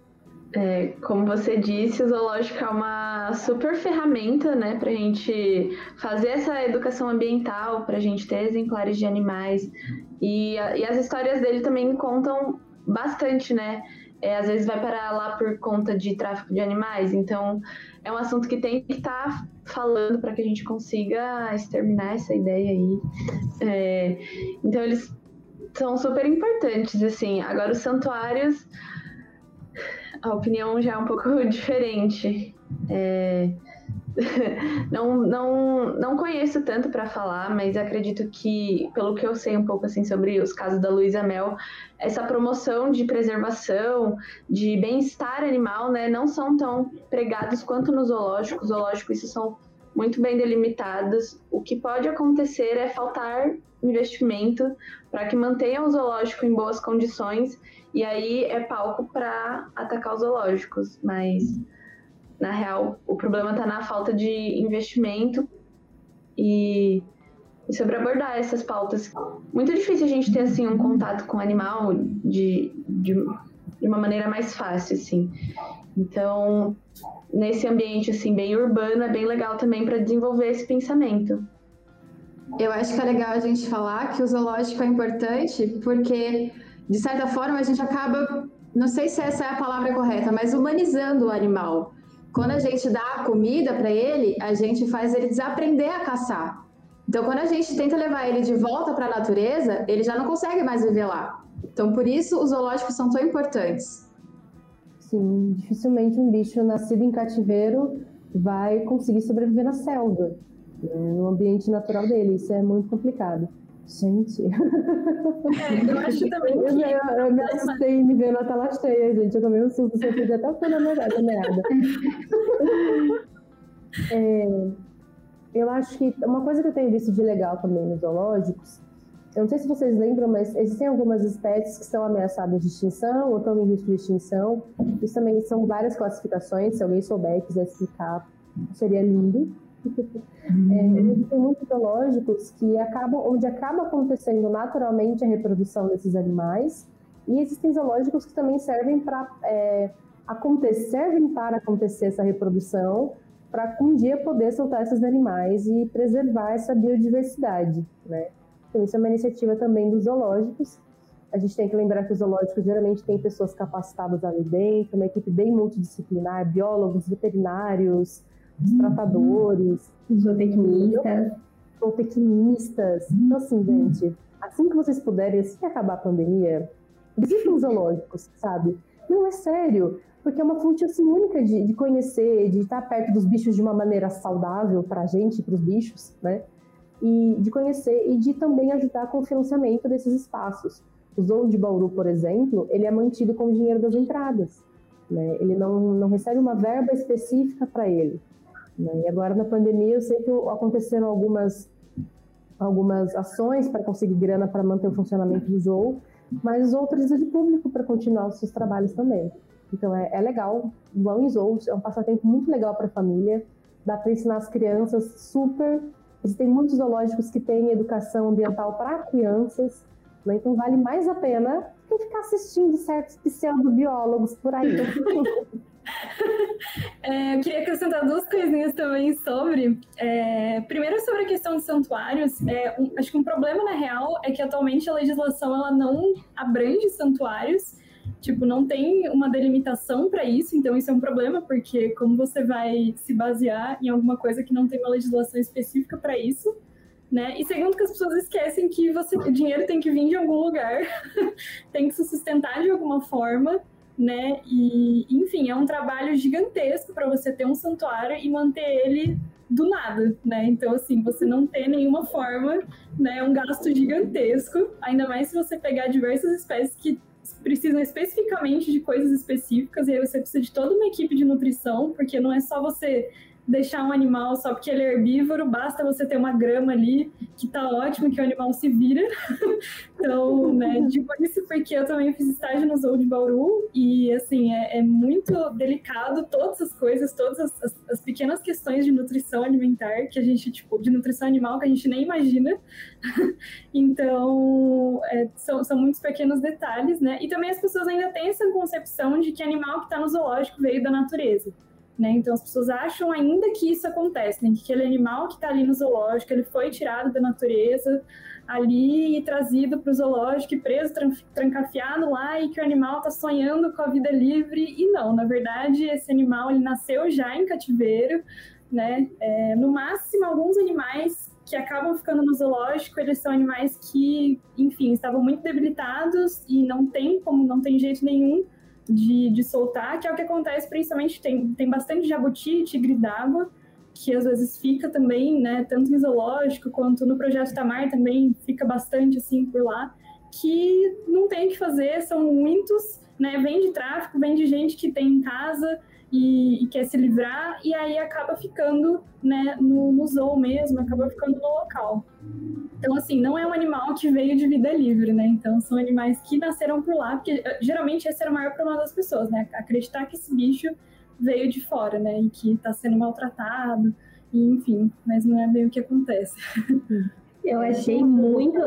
É, como você disse, o zoológico é uma super ferramenta, né, para a gente fazer essa educação ambiental, para a gente ter exemplares de animais. E, e as histórias dele também contam bastante, né? É, às vezes vai parar lá por conta de tráfico de animais, então é um assunto que tem que estar tá falando para que a gente consiga exterminar essa ideia aí. É, então eles são super importantes, assim. Agora os santuários, a opinião já é um pouco diferente. É, não, não, não conheço tanto para falar, mas acredito que, pelo que eu sei um pouco assim sobre os casos da Luísa Mel, essa promoção de preservação, de bem-estar animal, né, não são tão pregados quanto no zoológico. Zoológico, isso são muito bem delimitados. O que pode acontecer é faltar investimento para que mantenha o zoológico em boas condições, e aí é palco para atacar os zoológicos, mas na real, o problema está na falta de investimento e, e, sobre abordar essas pautas. Muito difícil a gente ter assim um contato com o animal de, de, de uma maneira mais fácil, assim. Então, nesse ambiente assim bem urbano, é bem legal também para desenvolver esse pensamento. Eu acho que é legal a gente falar que o zoológico é importante porque, de certa forma, a gente acaba, não sei se essa é a palavra correta, mas humanizando o animal. Quando a gente dá comida para ele, a gente faz ele desaprender a caçar. Então, quando a gente tenta levar ele de volta para a natureza, ele já não consegue mais viver lá. Então, por isso, os zoológicos são tão importantes. Sim, dificilmente um bicho nascido em cativeiro vai conseguir sobreviver na selva, né, no ambiente natural dele. Isso é muito complicado. Gente. É, eu acho também que. Eu, eu, eu me assustei me vendo a tela cheia, gente. Eu tomei um susto, você podia até ficar na merda. é, eu acho que uma coisa que eu tenho visto de legal também nos zoológicos eu não sei se vocês lembram, mas existem algumas espécies que estão ameaçadas de extinção ou estão em risco de extinção. Isso também são várias classificações. Se alguém souber e quiser explicar, seria lindo. Uhum. É, existem muitos zoológicos que acabam, onde acaba acontecendo naturalmente a reprodução desses animais, e existem zoológicos que também servem para é, acontecer, servem para acontecer essa reprodução, para um dia poder soltar esses animais e preservar essa biodiversidade, né? Então, isso é uma iniciativa também dos zoológicos. A gente tem que lembrar que os zoológicos geralmente têm pessoas capacitadas ali dentro, uma equipe bem multidisciplinar, biólogos, veterinários, os tratadores, zootecnistas. Zootecnistas. Então, assim, gente, assim que vocês puderem, assim que acabar a pandemia, visitem os zoológicos, sabe? Não, é sério, porque é uma fonte assim, única de, de conhecer, de estar perto dos bichos de uma maneira saudável para a gente, para os bichos, né? e de conhecer e de também ajudar com o financiamento desses espaços. O Zoo de Bauru, por exemplo, ele é mantido com o dinheiro das entradas. Né? Ele não, não recebe uma verba específica para ele. Né? E agora, na pandemia, eu sei que aconteceram algumas, algumas ações para conseguir grana para manter o funcionamento do Zoo, mas o Zoo precisa de público para continuar os seus trabalhos também. Então, é, é legal. Vão em zoos, é um passatempo muito legal para a família. Dá para ensinar as crianças super Existem muitos zoológicos que têm educação ambiental para crianças, né? então vale mais a pena que ficar assistindo certos pseudobiólogos por aí. É, eu queria acrescentar duas coisinhas também sobre. É, primeiro, sobre a questão dos santuários. É, um, acho que um problema, na real, é que atualmente a legislação ela não abrange santuários. Tipo, não tem uma delimitação para isso, então isso é um problema, porque como você vai se basear em alguma coisa que não tem uma legislação específica para isso, né? E segundo que as pessoas esquecem que você, o dinheiro tem que vir de algum lugar, tem que se sustentar de alguma forma, né? E, enfim, é um trabalho gigantesco para você ter um santuário e manter ele do nada, né? Então, assim, você não tem nenhuma forma, né? É um gasto gigantesco, ainda mais se você pegar diversas espécies que precisam especificamente de coisas específicas, e aí você precisa de toda uma equipe de nutrição, porque não é só você deixar um animal só porque ele é herbívoro, basta você ter uma grama ali, que tá ótimo, que o animal se vira. então, né, digo isso porque eu também fiz estágio no Zoo de Bauru, e assim, é, é muito delicado todas as coisas, todas as, as, as, pequenas questões de nutrição alimentar que a gente, tipo, de nutrição animal que a gente nem imagina. então, é, são, são muitos pequenos detalhes, né? E também as pessoas ainda têm essa concepção de que animal que está no zoológico veio da natureza. Né? Então as pessoas acham ainda que isso acontece, né? que aquele animal que está ali no zoológico, ele foi tirado da natureza ali e trazido para o zoológico e preso, trancafiado lá e que o animal está sonhando com a vida livre e não, na verdade esse animal ele nasceu já em cativeiro, né? É, no máximo alguns animais que acabam ficando no zoológico, eles são animais que, enfim, estavam muito debilitados e não tem como, não tem jeito nenhum de, de soltar, que é o que acontece principalmente, tem, tem bastante jabuti e tigre d'água, que às vezes fica também, né, tanto em zoológico quanto no Projeto Tamar também fica bastante assim por lá, que não tem o que fazer, são muitos, né, vem de tráfico, vem de gente que tem em casa e, e quer se livrar, e aí acaba ficando, né, no, no zoo mesmo, acaba ficando no local. Então, assim, não é um animal que veio de vida livre, né? Então, são animais que nasceram por lá, porque eh, geralmente esse era o maior problema das pessoas, né? Acreditar que esse bicho veio de fora, né? E que está sendo maltratado, e, enfim, mas não é bem o que acontece. Eu achei muito.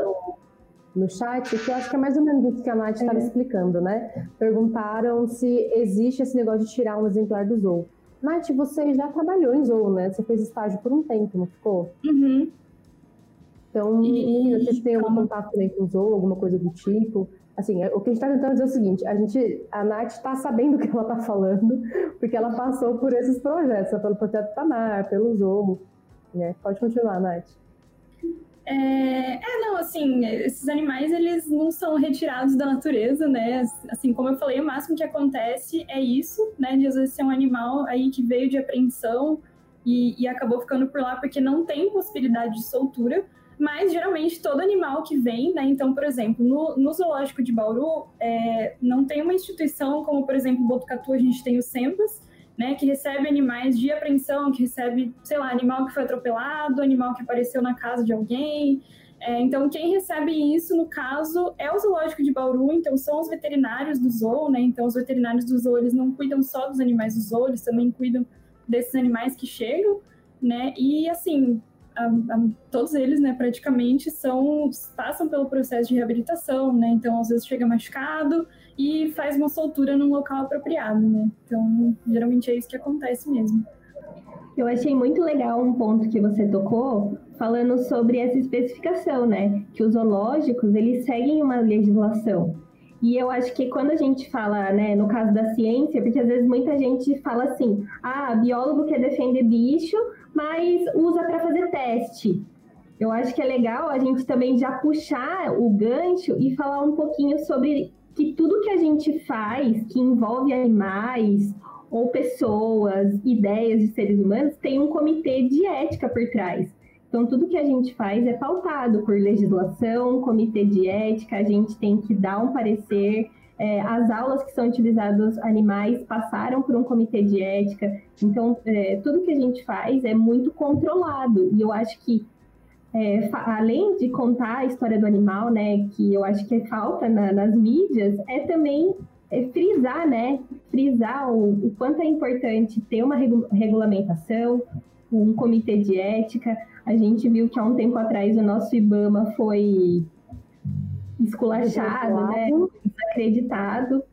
No chat, que eu acho que é mais ou menos isso que a Nath estava é. explicando, né? Perguntaram se existe esse negócio de tirar um exemplar do zoo. Nath, você já trabalhou em zoo, né? Você fez estágio por um tempo, não ficou? Uhum. Então, e, vocês têm algum contato também com o Zou, alguma coisa do tipo? Assim, o que a gente está tentando dizer é o seguinte, a gente, a Nath está sabendo o que ela está falando, porque ela passou por esses projetos, pelo projeto Tamar, pelo Zou, né? Pode continuar, Nath. É, é, não, assim, esses animais, eles não são retirados da natureza, né? Assim, como eu falei, o máximo que acontece é isso, né? De às vezes ser um animal aí que veio de apreensão e, e acabou ficando por lá porque não tem possibilidade de soltura, mas geralmente todo animal que vem, né? Então, por exemplo, no, no zoológico de Bauru, é, não tem uma instituição como, por exemplo, Botucatu, a gente tem o SEMPAS, né? Que recebe animais de apreensão, que recebe, sei lá, animal que foi atropelado, animal que apareceu na casa de alguém. É, então, quem recebe isso, no caso, é o zoológico de Bauru, então são os veterinários do zoo, né? Então, os veterinários do zoo, eles não cuidam só dos animais do zoo, eles também cuidam desses animais que chegam, né? E, assim, a, a, todos eles, né, praticamente, são passam pelo processo de reabilitação, né? Então, às vezes chega machucado e faz uma soltura num local apropriado, né? Então, geralmente é isso que acontece mesmo. Eu achei muito legal um ponto que você tocou, falando sobre essa especificação, né? Que os zoológicos, eles seguem uma legislação. E eu acho que quando a gente fala, né, no caso da ciência, porque às vezes muita gente fala assim, ah, biólogo quer defender bicho, mas usa para fazer teste. Eu acho que é legal a gente também já puxar o gancho e falar um pouquinho sobre que tudo que a gente faz que envolve animais ou pessoas, ideias de seres humanos, tem um comitê de ética por trás. Então, tudo que a gente faz é pautado por legislação, comitê de ética, a gente tem que dar um parecer. É, as aulas que são utilizadas animais passaram por um comitê de ética. Então, é, tudo que a gente faz é muito controlado. E eu acho que, é, além de contar a história do animal, né, que eu acho que falta na, nas mídias, é também é frisar, né? Frisar o, o, quanto é importante ter uma regu regulamentação, um comitê de ética. A gente viu que há um tempo atrás o nosso IBAMA foi esculachado, né? Desacreditado.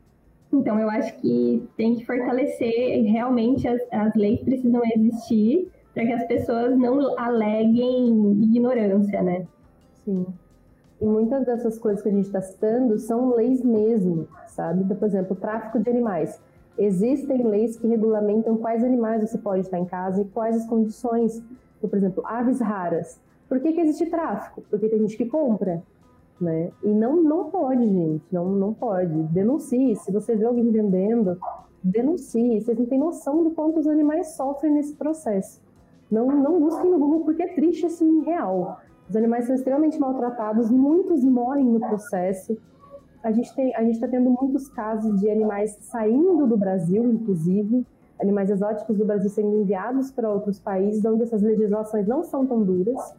Então, eu acho que tem que fortalecer, realmente as, as leis precisam existir para que as pessoas não aleguem ignorância, né? Sim. E muitas dessas coisas que a gente está citando são leis mesmo, sabe? Então, por exemplo, tráfico de animais. Existem leis que regulamentam quais animais você pode estar em casa e quais as condições. Então, por exemplo, aves raras. Por que, que existe tráfico? Porque tem gente que compra, né? E não, não pode, gente, não, não pode. Denuncie. Se você vê alguém vendendo, denuncie. Vocês não têm noção do quanto os animais sofrem nesse processo. Não, não busquem no Google porque é triste, assim, real. Os animais são extremamente maltratados, muitos morrem no processo. A gente está tendo muitos casos de animais saindo do Brasil, inclusive, animais exóticos do Brasil sendo enviados para outros países, onde essas legislações não são tão duras.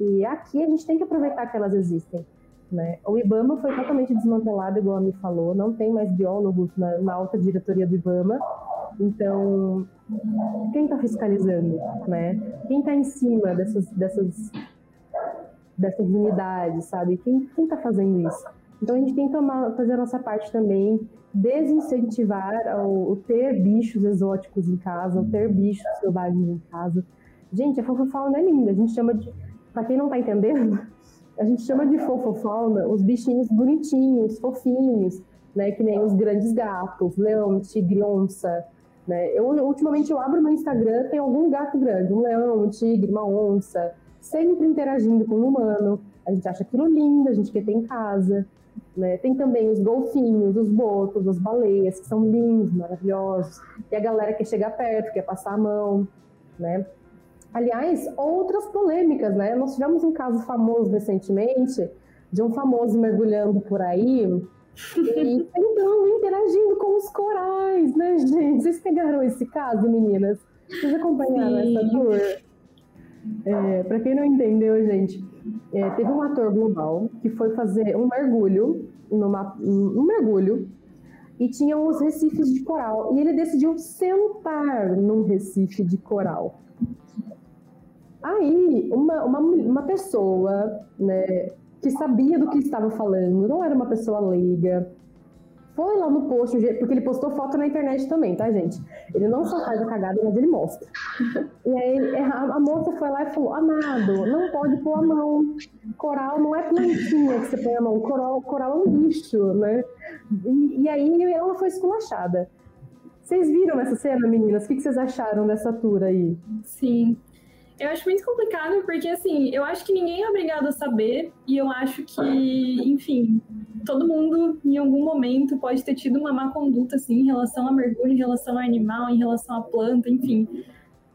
E aqui a gente tem que aproveitar que elas existem. Né? O IBAMA foi totalmente desmantelado, igual a me falou, não tem mais biólogos na, na alta diretoria do IBAMA. Então, quem está fiscalizando? Né? Quem está em cima dessas, dessas dessas unidades, sabe? Quem está fazendo isso? Então a gente tem que tomar, fazer a nossa parte também, desincentivar o, ter bichos exóticos em casa, o ter bichos selvagens em casa. Gente, a fofofauna é linda, a gente chama de, para quem não está entendendo, a gente chama de fofofauna os bichinhos bonitinhos, fofinhos, né? Que nem os grandes gatos, leão, tigre, onça, né? Eu, ultimamente eu abro meu Instagram, tem algum gato grande, um leão, um tigre, uma onça, sempre interagindo com o humano. A gente acha aquilo lindo, a gente quer ter em casa. Né? Tem também os golfinhos, os botos, as baleias, que são lindos, maravilhosos. E a galera quer chegar perto, quer passar a mão. Né? Aliás, outras polêmicas, né? Nós tivemos um caso famoso recentemente de um famoso mergulhando por aí e tentando interagindo com os corais, né, gente? Vocês pegaram esse caso, meninas? Vocês acompanharam Sim. essa tour? É, para quem não entendeu, gente, é, teve um ator global que foi fazer um mergulho, numa, um mergulho, e tinham os recifes de coral. E ele decidiu sentar num recife de coral. Aí, uma, uma, uma pessoa né, que sabia do que estava falando, não era uma pessoa leiga, foi lá no post, porque ele postou foto na internet também, tá, gente? Ele não só faz a cagada, mas ele mostra. E aí a, moça foi lá e falou: Amado, não pode pôr a mão. Coral não é plantinha que você põe a mão, coral, coral é um bicho, né? E, e aí ela foi esculachada. Vocês viram essa cena, meninas? O que vocês acharam dessa tour aí? Sim. Eu acho muito complicado porque, assim, eu acho que ninguém é obrigado a saber e eu acho que, enfim, todo mundo, em algum momento, pode ter tido uma má conduta, assim, em relação a mergulho, em relação a animal, em relação à planta, enfim,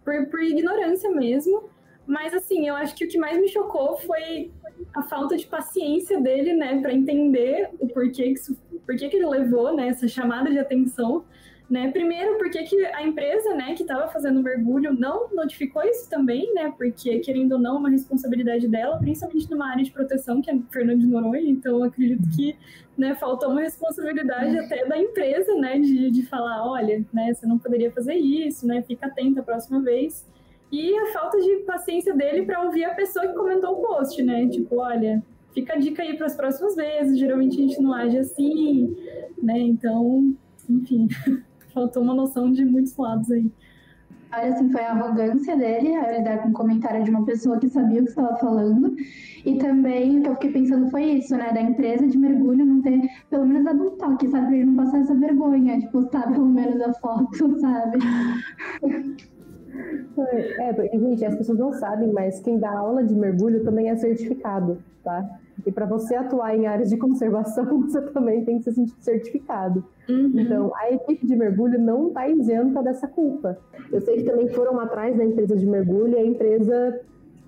por, por ignorância mesmo. Mas, assim, eu acho que o que mais me chocou foi a falta de paciência dele, né, para entender o porquê que, isso, porquê que ele levou, né, essa chamada de atenção. Né? Primeiro, porque que a empresa né, que estava fazendo o mergulho não notificou isso também, né? Porque, querendo ou não, é uma responsabilidade dela, principalmente numa área de proteção, que é Fernando de Noronha, então acredito que né, faltou uma responsabilidade até da empresa, né? De, de falar, olha, né, você não poderia fazer isso, né? Fica atenta a próxima vez. E a falta de paciência dele para ouvir a pessoa que comentou o post, né? Tipo, olha, fica a dica aí para as próximas vezes, geralmente a gente não age assim, né? Então, enfim. faltou uma noção de muitos lados aí. Olha, assim, foi a arrogância dele, a lidar com um comentário de uma pessoa que sabia o que estava falando. E também o que eu fiquei pensando foi isso, né? Da empresa de mergulho não ter, pelo menos, dado um toque, sabe? Pra ele não passar essa vergonha de postar pelo menos a foto, sabe? É, porque, gente, as pessoas não sabem, mas quem dá aula de mergulho também é certificado, tá? E para você atuar em áreas de conservação, você também tem que ser certificado. Uhum. Então, a equipe de mergulho não está isenta dessa culpa. Eu sei que também foram atrás da empresa de mergulho e a empresa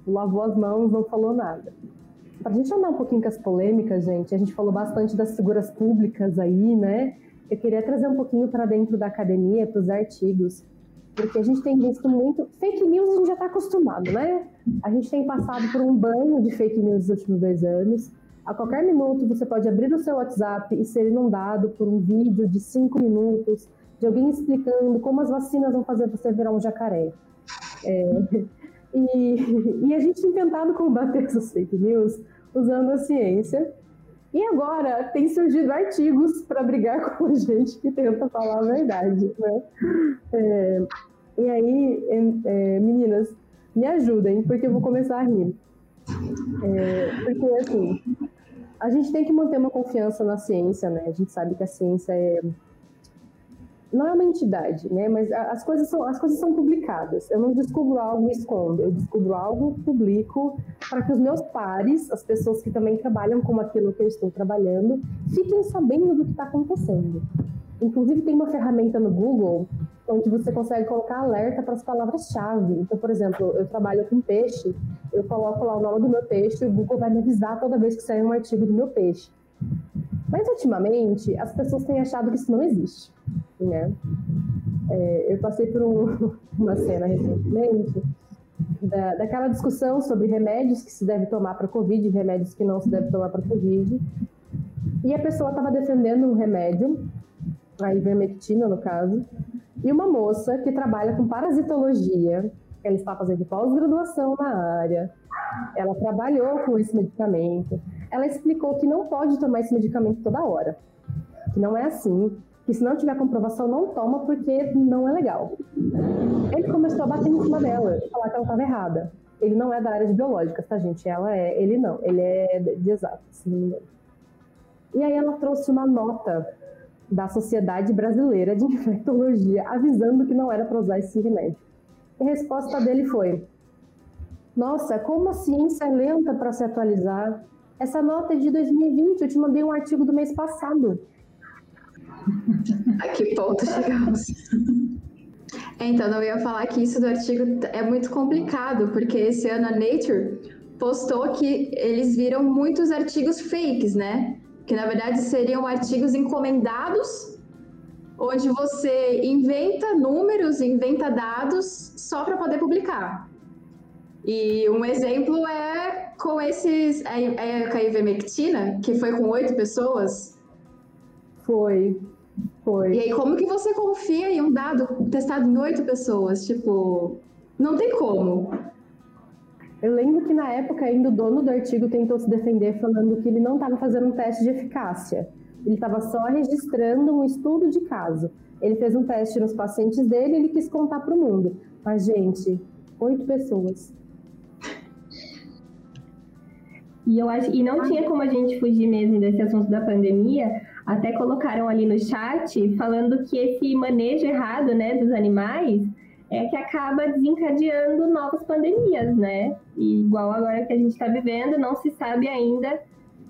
lavou as mãos, não falou nada. Para a gente andar um pouquinho com as polêmicas, gente, a gente falou bastante das figuras públicas aí, né? Eu queria trazer um pouquinho para dentro da academia, para os artigos, porque a gente tem visto muito. Fake news a gente já está acostumado, né? A gente tem passado por um banho de fake news nos últimos dois anos. A qualquer minuto você pode abrir o seu WhatsApp e ser inundado por um vídeo de cinco minutos de alguém explicando como as vacinas vão fazer você virar um jacaré. É, e, e, a gente tem tentado combater essas fake news usando a ciência. E agora tem surgido artigos para brigar com a gente que tenta falar a verdade. Né? É, e aí, é, meninas, me ajudem, porque eu vou começar a rir. É, porque, assim, a gente tem que manter uma confiança na ciência, né? A gente sabe que a ciência é. Não é uma entidade, né? Mas as coisas são, as coisas são publicadas. Eu não descubro algo e escondo. Eu descubro algo, publico, para que os meus pares, as pessoas que também trabalham com aquilo que eu estou trabalhando, fiquem sabendo do que está acontecendo. Inclusive, tem uma ferramenta no Google onde você consegue colocar alerta para as palavras-chave. Então, por exemplo, eu trabalho com peixe, eu coloco lá o nome do meu peixe e o Google vai me avisar toda vez que sair um artigo do meu peixe. Mas, ultimamente, as pessoas têm achado que isso não existe. Né? É, eu passei por um, uma cena recentemente da, daquela discussão sobre remédios que se deve tomar para Covid e remédios que não se deve tomar para Covid. E a pessoa estava defendendo um remédio a ivermectina no caso, e uma moça que trabalha com parasitologia, ela está fazendo pós-graduação na área, ela trabalhou com esse medicamento, ela explicou que não pode tomar esse medicamento toda hora, que não é assim, que se não tiver comprovação não toma porque não é legal. Ele começou a bater em cima dela, falar que ela estava errada. Ele não é da área de biológicas, tá, gente? Ela é, ele não, ele é de exato. E aí ela trouxe uma nota da Sociedade Brasileira de Infectologia, avisando que não era para usar esse remédio. E a resposta dele foi: Nossa, como a ciência é lenta para se atualizar. Essa nota é de 2020, eu te mandei um artigo do mês passado. A que ponto chegamos? Então, eu ia falar que isso do artigo é muito complicado, porque esse ano a Nature postou que eles viram muitos artigos fakes, né? Que na verdade seriam artigos encomendados, onde você inventa números, inventa dados só para poder publicar. E um exemplo é com esses. É, é com a ivermectina, que foi com oito pessoas? Foi. Foi. E aí, como que você confia em um dado testado em oito pessoas? Tipo, não tem como. Eu lembro que na época ainda o dono do artigo tentou se defender falando que ele não estava fazendo um teste de eficácia. Ele estava só registrando um estudo de caso. Ele fez um teste nos pacientes dele e ele quis contar para o mundo. Mas, gente, oito pessoas. E eu acho, e não tinha como a gente fugir mesmo desse assunto da pandemia. Até colocaram ali no chat falando que esse manejo errado, né, dos animais é que acaba desencadeando novas pandemias, né? E igual agora que a gente está vivendo, não se sabe ainda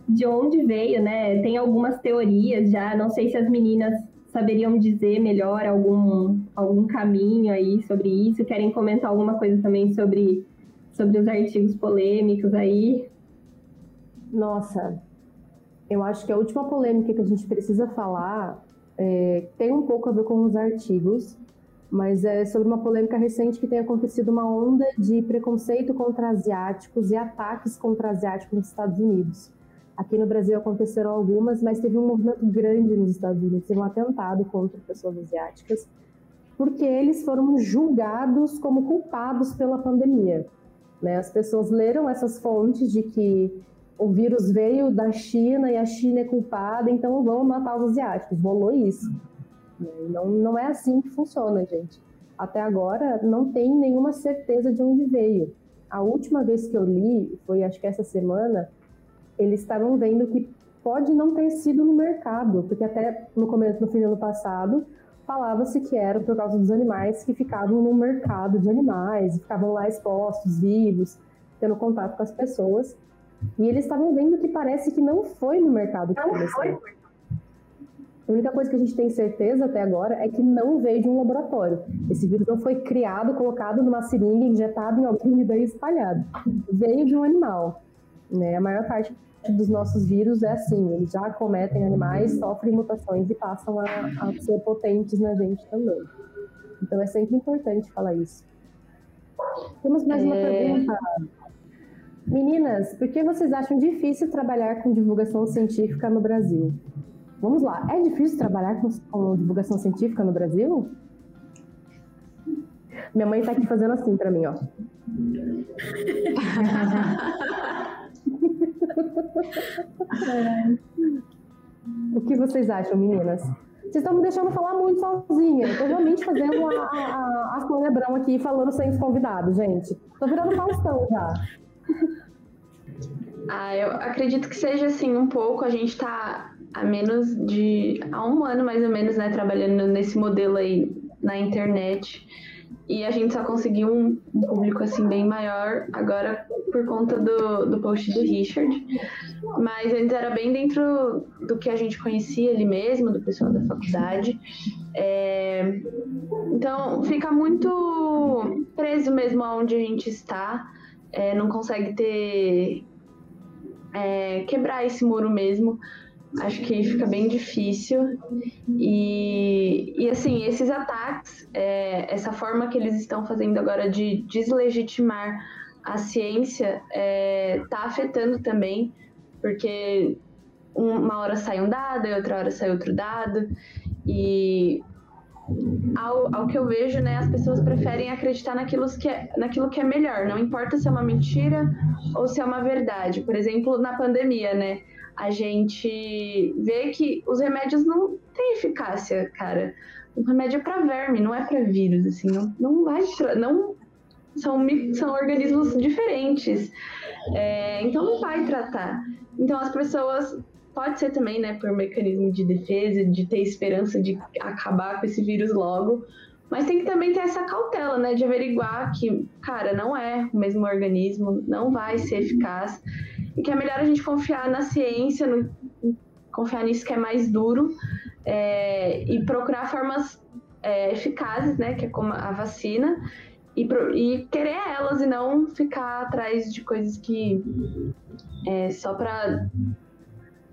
de onde veio, né? Tem algumas teorias já, não sei se as meninas saberiam dizer melhor algum, algum caminho aí sobre isso, querem comentar alguma coisa também sobre, sobre os artigos polêmicos aí? Nossa, eu acho que a última polêmica que a gente precisa falar é tem um pouco a ver com os artigos, mas é sobre uma polêmica recente que tem acontecido uma onda de preconceito contra asiáticos e ataques contra asiáticos nos Estados Unidos. Aqui no Brasil aconteceram algumas, mas teve um movimento grande nos Estados Unidos, teve um atentado contra pessoas asiáticas, porque eles foram julgados como culpados pela pandemia. Né? As pessoas leram essas fontes de que o vírus veio da China e a China é culpada, então vamos matar os asiáticos. Rolou isso. Não, não é assim que funciona, gente. Até agora não tem nenhuma certeza de onde veio. A última vez que eu li, foi acho que essa semana, eles estavam vendo que pode não ter sido no mercado, porque até no começo, no fim do ano passado, falava-se que era por causa dos animais que ficavam no mercado de animais, ficavam lá expostos, vivos, tendo contato com as pessoas. E eles estavam vendo que parece que não foi no mercado que começou. A única coisa que a gente tem certeza até agora é que não veio de um laboratório. Esse vírus não foi criado, colocado numa seringa, injetado em alguém e daí espalhado. Veio de um animal. Né? A maior parte dos nossos vírus é assim, eles já cometem animais, sofrem mutações e passam a, a ser potentes na gente também. Então é sempre importante falar isso. Temos mais uma é... pergunta. Meninas, por que vocês acham difícil trabalhar com divulgação científica no Brasil? Vamos lá, é difícil trabalhar com, com divulgação científica no Brasil? Minha mãe tá aqui fazendo assim para mim, ó. o que vocês acham, meninas? Vocês estão me deixando falar muito sozinha. Tô realmente fazendo a, a, a Sônia Brão aqui falando sem os convidados, gente. Tô virando Faustão já. Ah, eu acredito que seja assim um pouco. A gente tá há menos de. há um ano mais ou menos, né, trabalhando nesse modelo aí na internet. E a gente só conseguiu um, um público assim bem maior agora por conta do, do post do Richard. Mas antes era bem dentro do que a gente conhecia ali mesmo, do pessoal da faculdade. É, então fica muito preso mesmo aonde a gente está. É, não consegue ter. É, quebrar esse muro mesmo acho que fica bem difícil. E, e assim, esses ataques, é, essa forma que eles estão fazendo agora de deslegitimar a ciência, está é, tá afetando também, porque uma hora sai um dado e outra hora sai outro dado. E ao, ao que eu vejo, né, as pessoas preferem acreditar naquilo que, é, naquilo que é melhor, não importa se é uma mentira ou se é uma verdade. Por exemplo, na pandemia, né? A gente vê que os remédios não têm eficácia, cara. O remédio é para verme, não é para vírus, assim, não, não vai, não são, são organismos diferentes, é, então não vai tratar. Então as pessoas pode ser também, né, por mecanismo de defesa, de ter esperança de acabar com esse vírus logo, mas tem que também ter essa cautela, né, de averiguar que, cara, não é o mesmo organismo, não vai ser eficaz e que é melhor a gente confiar na ciência, no, confiar nisso que é mais duro é, e procurar formas é, eficazes, né, que é como a vacina, e, e, querer elas e não ficar atrás de coisas que é só para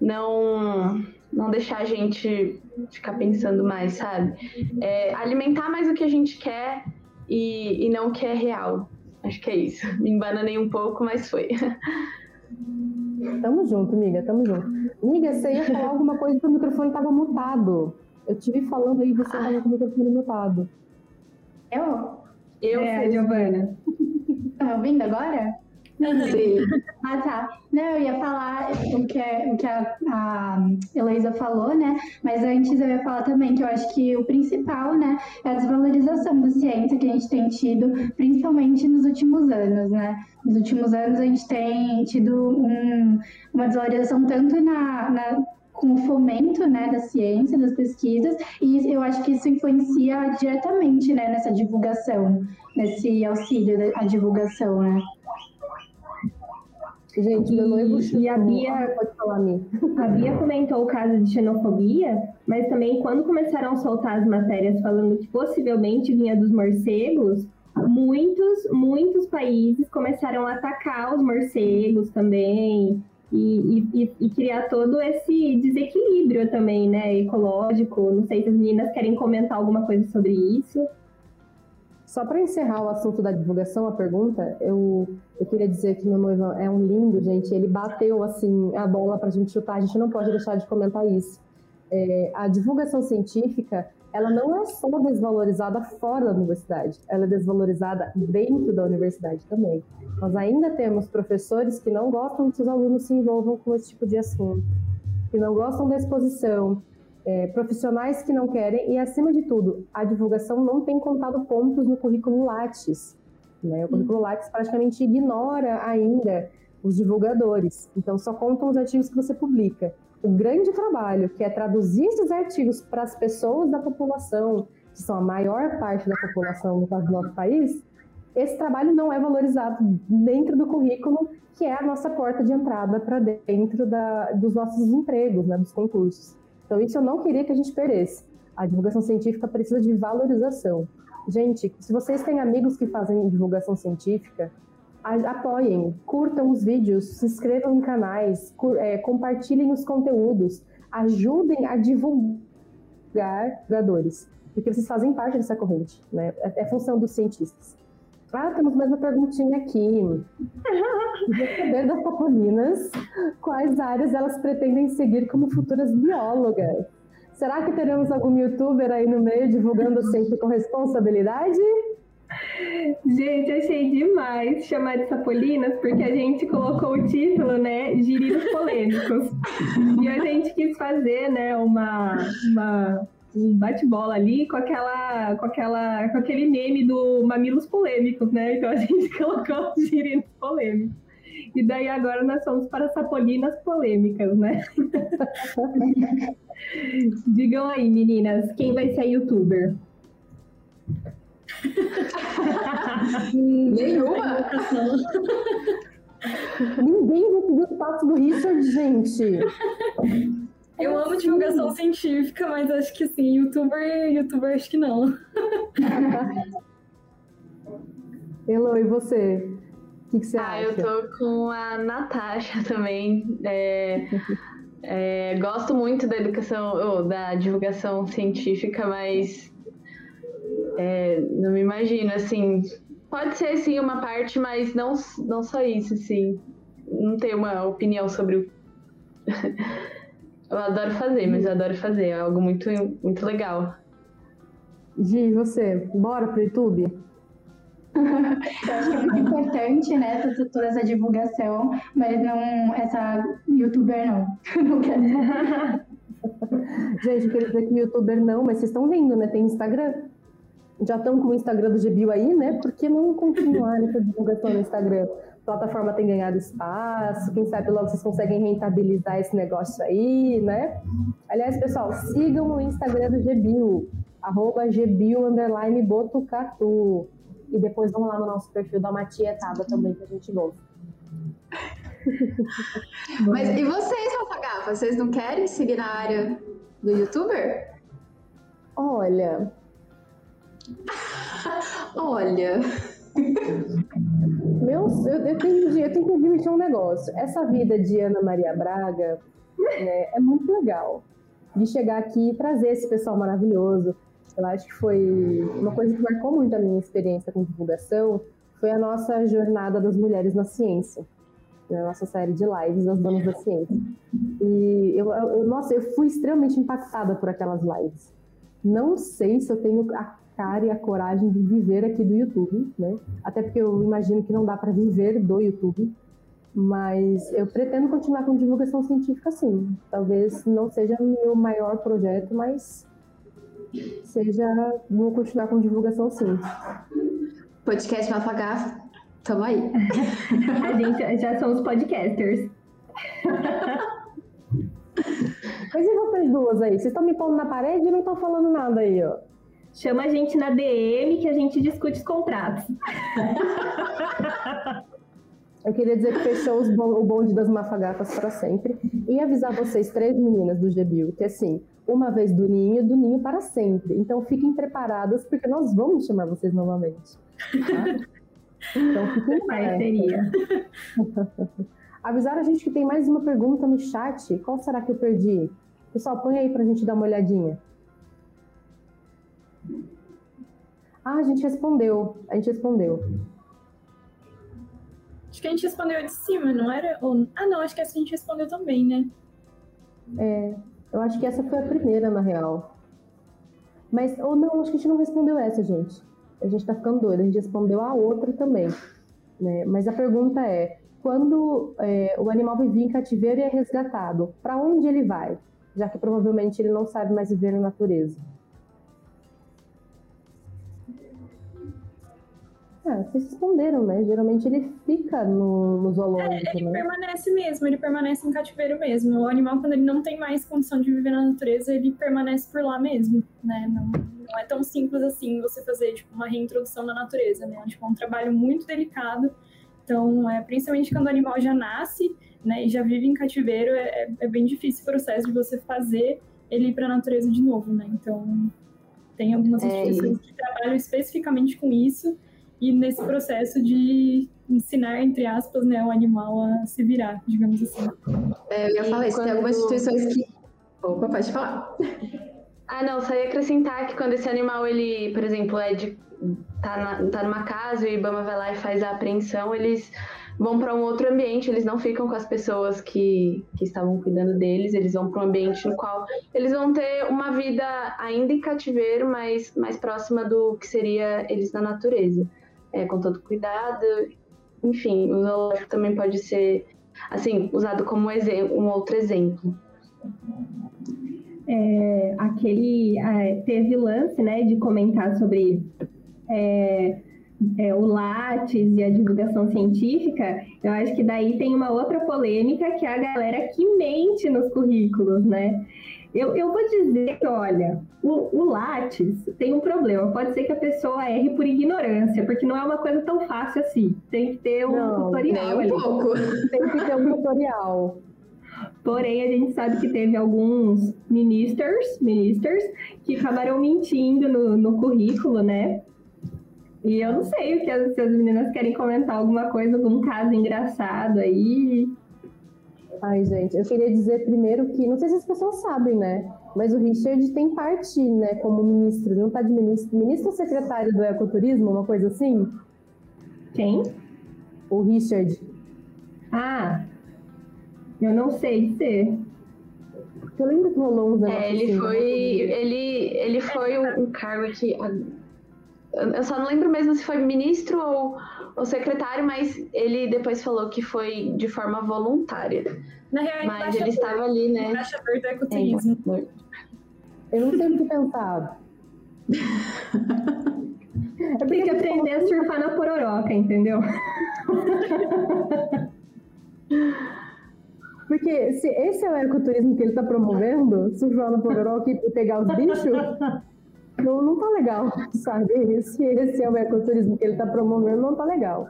não não deixar a gente ficar pensando mais, sabe? É, alimentar mais o que a gente quer e, e não o que é real. Acho que é isso. Me embananei um pouco, mas foi. Tamo junto, amiga, tamo junto. Amiga, você ia falar alguma coisa que o microfone tava mutado. Eu tive falando aí, você tava com o microfone mutado. Eu? Eu, é, Giovana. Tá ouvindo agora? Sim. Ah, tá. Não, eu ia falar o que, é, o que a, a falou, né? Mas antes eu ia falar também que eu acho que o principal, né, é a desvalorização da ciência que a gente tem tido, principalmente nos últimos anos, né? Nos últimos anos a gente tem tido um, uma desvalorização tanto na, na com o fomento né, da ciência, das pesquisas, e eu acho que isso influencia diretamente né, nessa divulgação, nesse auxílio à divulgação, né? Gente, meu noivo e a Bia, pode falar, mim. A Bia comentou o caso de xenofobia, mas também quando começaram a soltar as matérias falando que possivelmente vinha dos morcegos, muitos, muitos países começaram a atacar os morcegos também, e, e, e, criar todo esse desequilíbrio também, né, ecológico. Não sei se as meninas querem comentar alguma coisa sobre isso. Só para encerrar o assunto da divulgação, a pergunta, eu, eu queria dizer que meu noivo é um lindo, gente. Ele bateu assim a bola para a gente chutar. A gente não pode deixar de comentar isso. É, a divulgação científica, ela não é só desvalorizada fora da universidade, ela é desvalorizada dentro da universidade também. Nós ainda temos professores que não gostam que os alunos se envolvam com esse tipo de assunto, que não gostam da exposição, é, profissionais que não querem, e acima de tudo, a divulgação não tem contado pontos no currículo Lattes. Né? O currículo Lattes praticamente ignora ainda os divulgadores, então só contam os artigos que você publica. O grande trabalho, que é traduzir esses artigos para as pessoas da população, que são a maior parte da população no caso do nosso país, esse trabalho não é valorizado dentro do currículo, que é a nossa porta de entrada para dentro da, dos nossos empregos, né, dos concursos. Então, isso eu não queria que a gente perdesse. A divulgação científica precisa de valorização. Gente, se vocês têm amigos que fazem divulgação científica, apoiem, curtam os vídeos, se inscrevam em canais, é, compartilhem os conteúdos, ajudem a divulgar jogadores, porque vocês fazem parte dessa corrente, né? É, é função dos cientistas. Ah, temos mais uma perguntinha aqui. Queria saber das Papolinas quais áreas elas pretendem seguir como futuras biólogas. Será que teremos algum youtuber aí no meio divulgando sempre com responsabilidade? Gente, achei demais chamar de Sapolinas, porque a gente colocou o título, né, Giridos Polêmicos. E a gente quis fazer, né, uma, uma um bate-bola ali com aquela, com aquela, com aquele meme do Mamilos Polêmicos, né? Então a gente colocou os girinos polêmicos. E daí agora nós somos para sapolinas polêmicas, né? Digam aí, meninas, quem vai ser youtuber? Nenhuma? Ninguém seguir o passo do Richard, gente. Eu amo divulgação científica, mas acho que sim, youtuber, youtuber acho que não. Elo, e você? O que, que você ah, acha? eu tô com a Natasha também. É, é, gosto muito da educação, ou da divulgação científica, mas é, não me imagino, assim. Pode ser sim uma parte, mas não, não só isso, assim. Não tenho uma opinião sobre o. Eu adoro fazer, mas eu adoro fazer. É algo muito, muito legal. Gi, você? Bora pro YouTube? eu acho que é muito importante, né, toda essa divulgação, mas não essa youtuber não. não quero. Gente, eu queria dizer que youtuber não, mas vocês estão vendo, né? Tem Instagram. Já estão com o Instagram do GBio aí, né? Por que não continuar nessa divulgação no Instagram? Plataforma tem ganhado espaço, quem sabe logo vocês conseguem rentabilizar esse negócio aí, né? Aliás, pessoal, sigam o Instagram do GBio, arroba GBio underline Botucatu. E depois vão lá no nosso perfil da Matietada também, que a gente gosta. Mas e vocês, Rafa Vocês não querem seguir na área do youtuber? Olha. Olha. Meus, eu, eu, tenho, eu tenho que admitir um negócio. Essa vida de Ana Maria Braga né, é muito legal. De chegar aqui e trazer esse pessoal maravilhoso. Eu acho que foi uma coisa que marcou muito a minha experiência com divulgação. Foi a nossa jornada das mulheres na ciência. Né, a nossa série de lives das donas da ciência. E eu, eu, nossa, eu fui extremamente impactada por aquelas lives. Não sei se eu tenho a cara e a coragem de viver aqui do YouTube, né? Até porque eu imagino que não dá para viver do YouTube, mas eu pretendo continuar com divulgação científica sim. Talvez não seja meu maior projeto, mas seja vou continuar com divulgação sim. Podcast Mafagaf, tamo aí. A gente já somos podcasters. Mas e vocês duas aí? Vocês estão me pondo na parede e não estão falando nada aí, ó. Chama a gente na DM que a gente discute os contratos. Eu queria dizer que fechou o bonde das mafagatas para sempre. E avisar vocês, três meninas do GBIL, que assim, uma vez do ninho, do ninho para sempre. Então fiquem preparadas, porque nós vamos chamar vocês novamente. Tá? Então fiquem preparadas. Avisaram a gente que tem mais uma pergunta no chat. Qual será que eu perdi? Pessoal, põe aí pra gente dar uma olhadinha. Ah, a gente respondeu. A gente respondeu. Acho que a gente respondeu de cima, não era? Ou... Ah, não, acho que essa a gente respondeu também, né? É, eu acho que essa foi a primeira, na real. Mas, ou não, acho que a gente não respondeu essa, gente. A gente tá ficando doido, a gente respondeu a outra também. Né? Mas a pergunta é: quando é, o animal vive em cativeiro e é resgatado, para onde ele vai? Já que provavelmente ele não sabe mais viver na natureza. Ah, vocês responderam, né? Geralmente ele fica no, no zoológico, é, ele né? permanece mesmo, ele permanece em cativeiro mesmo. O animal, quando ele não tem mais condição de viver na natureza, ele permanece por lá mesmo, né? Não, não é tão simples assim você fazer tipo, uma reintrodução na natureza, né? Tipo, é um trabalho muito delicado. Então, é, principalmente quando o animal já nasce, né, e já vive em cativeiro, é, é bem difícil o processo de você fazer ele ir para a natureza de novo, né? Então, tem algumas É, instituições que trabalham especificamente com isso e nesse processo de ensinar, entre aspas, né, o animal a se virar, digamos assim. É, eu ia falar isso, tem quando- algumas instituições que. Opa, pode falar. Ah, não, só ia acrescentar que quando esse animal, ele, por exemplo, é de, tá, na- tá numa casa e o Ibama vai lá e faz a apreensão, eles vão para um outro ambiente, eles não ficam com as pessoas que, que estavam cuidando deles, eles vão para um ambiente no qual eles vão ter uma vida ainda em cativeiro, mas mais próxima do que seria eles na natureza, é, com todo cuidado. Enfim, o zoológico também pode ser, assim, usado como um outro exemplo. é, aquele é, teve lance, né, de comentar sobre é, é, o Lattes e a divulgação científica. Eu acho que daí tem uma outra polêmica que é a galera que mente nos currículos, né? Eu, eu vou dizer que, olha, o, o Lattes tem um problema. Pode ser que a pessoa erre por ignorância, porque não é uma coisa tão fácil assim. Tem que ter um Não, tutorial Nem ali. um pouco. Tem que ter um tutorial. Porém, a gente sabe que teve alguns ministers, ministers que acabaram mentindo no, no currículo, né? E eu não sei o que as, se as meninas querem comentar alguma coisa, algum caso engraçado aí. Ai, gente, eu queria dizer primeiro que, não sei se as pessoas sabem, né? Mas o Richard tem parte, né, como ministro. Ele não tá de ministro. Ministro ou secretário do ecoturismo, uma coisa assim? Quem? O Richard. Ah, eu não sei ser. Eu lembro que rolou uns negócios É, ele assim, foi. né? Ele, ele foi um, um cargo que. Eu só não lembro mesmo se foi ministro ou, ou secretário, mas ele depois falou que foi de forma voluntária. Na real, é Mas embaixador, ele estava ali, né? embaixador do É, ecoturismo. embaixador. Eu não sei o que pensar. É Tem que aprender a surfar na pororoca, entendeu? Porque se esse é o ecoturismo que ele tá promovendo, surfar no Pororoca e pegar os bichos, não, não tá legal, sabe? Se esse é o ecoturismo que ele tá promovendo, não tá legal.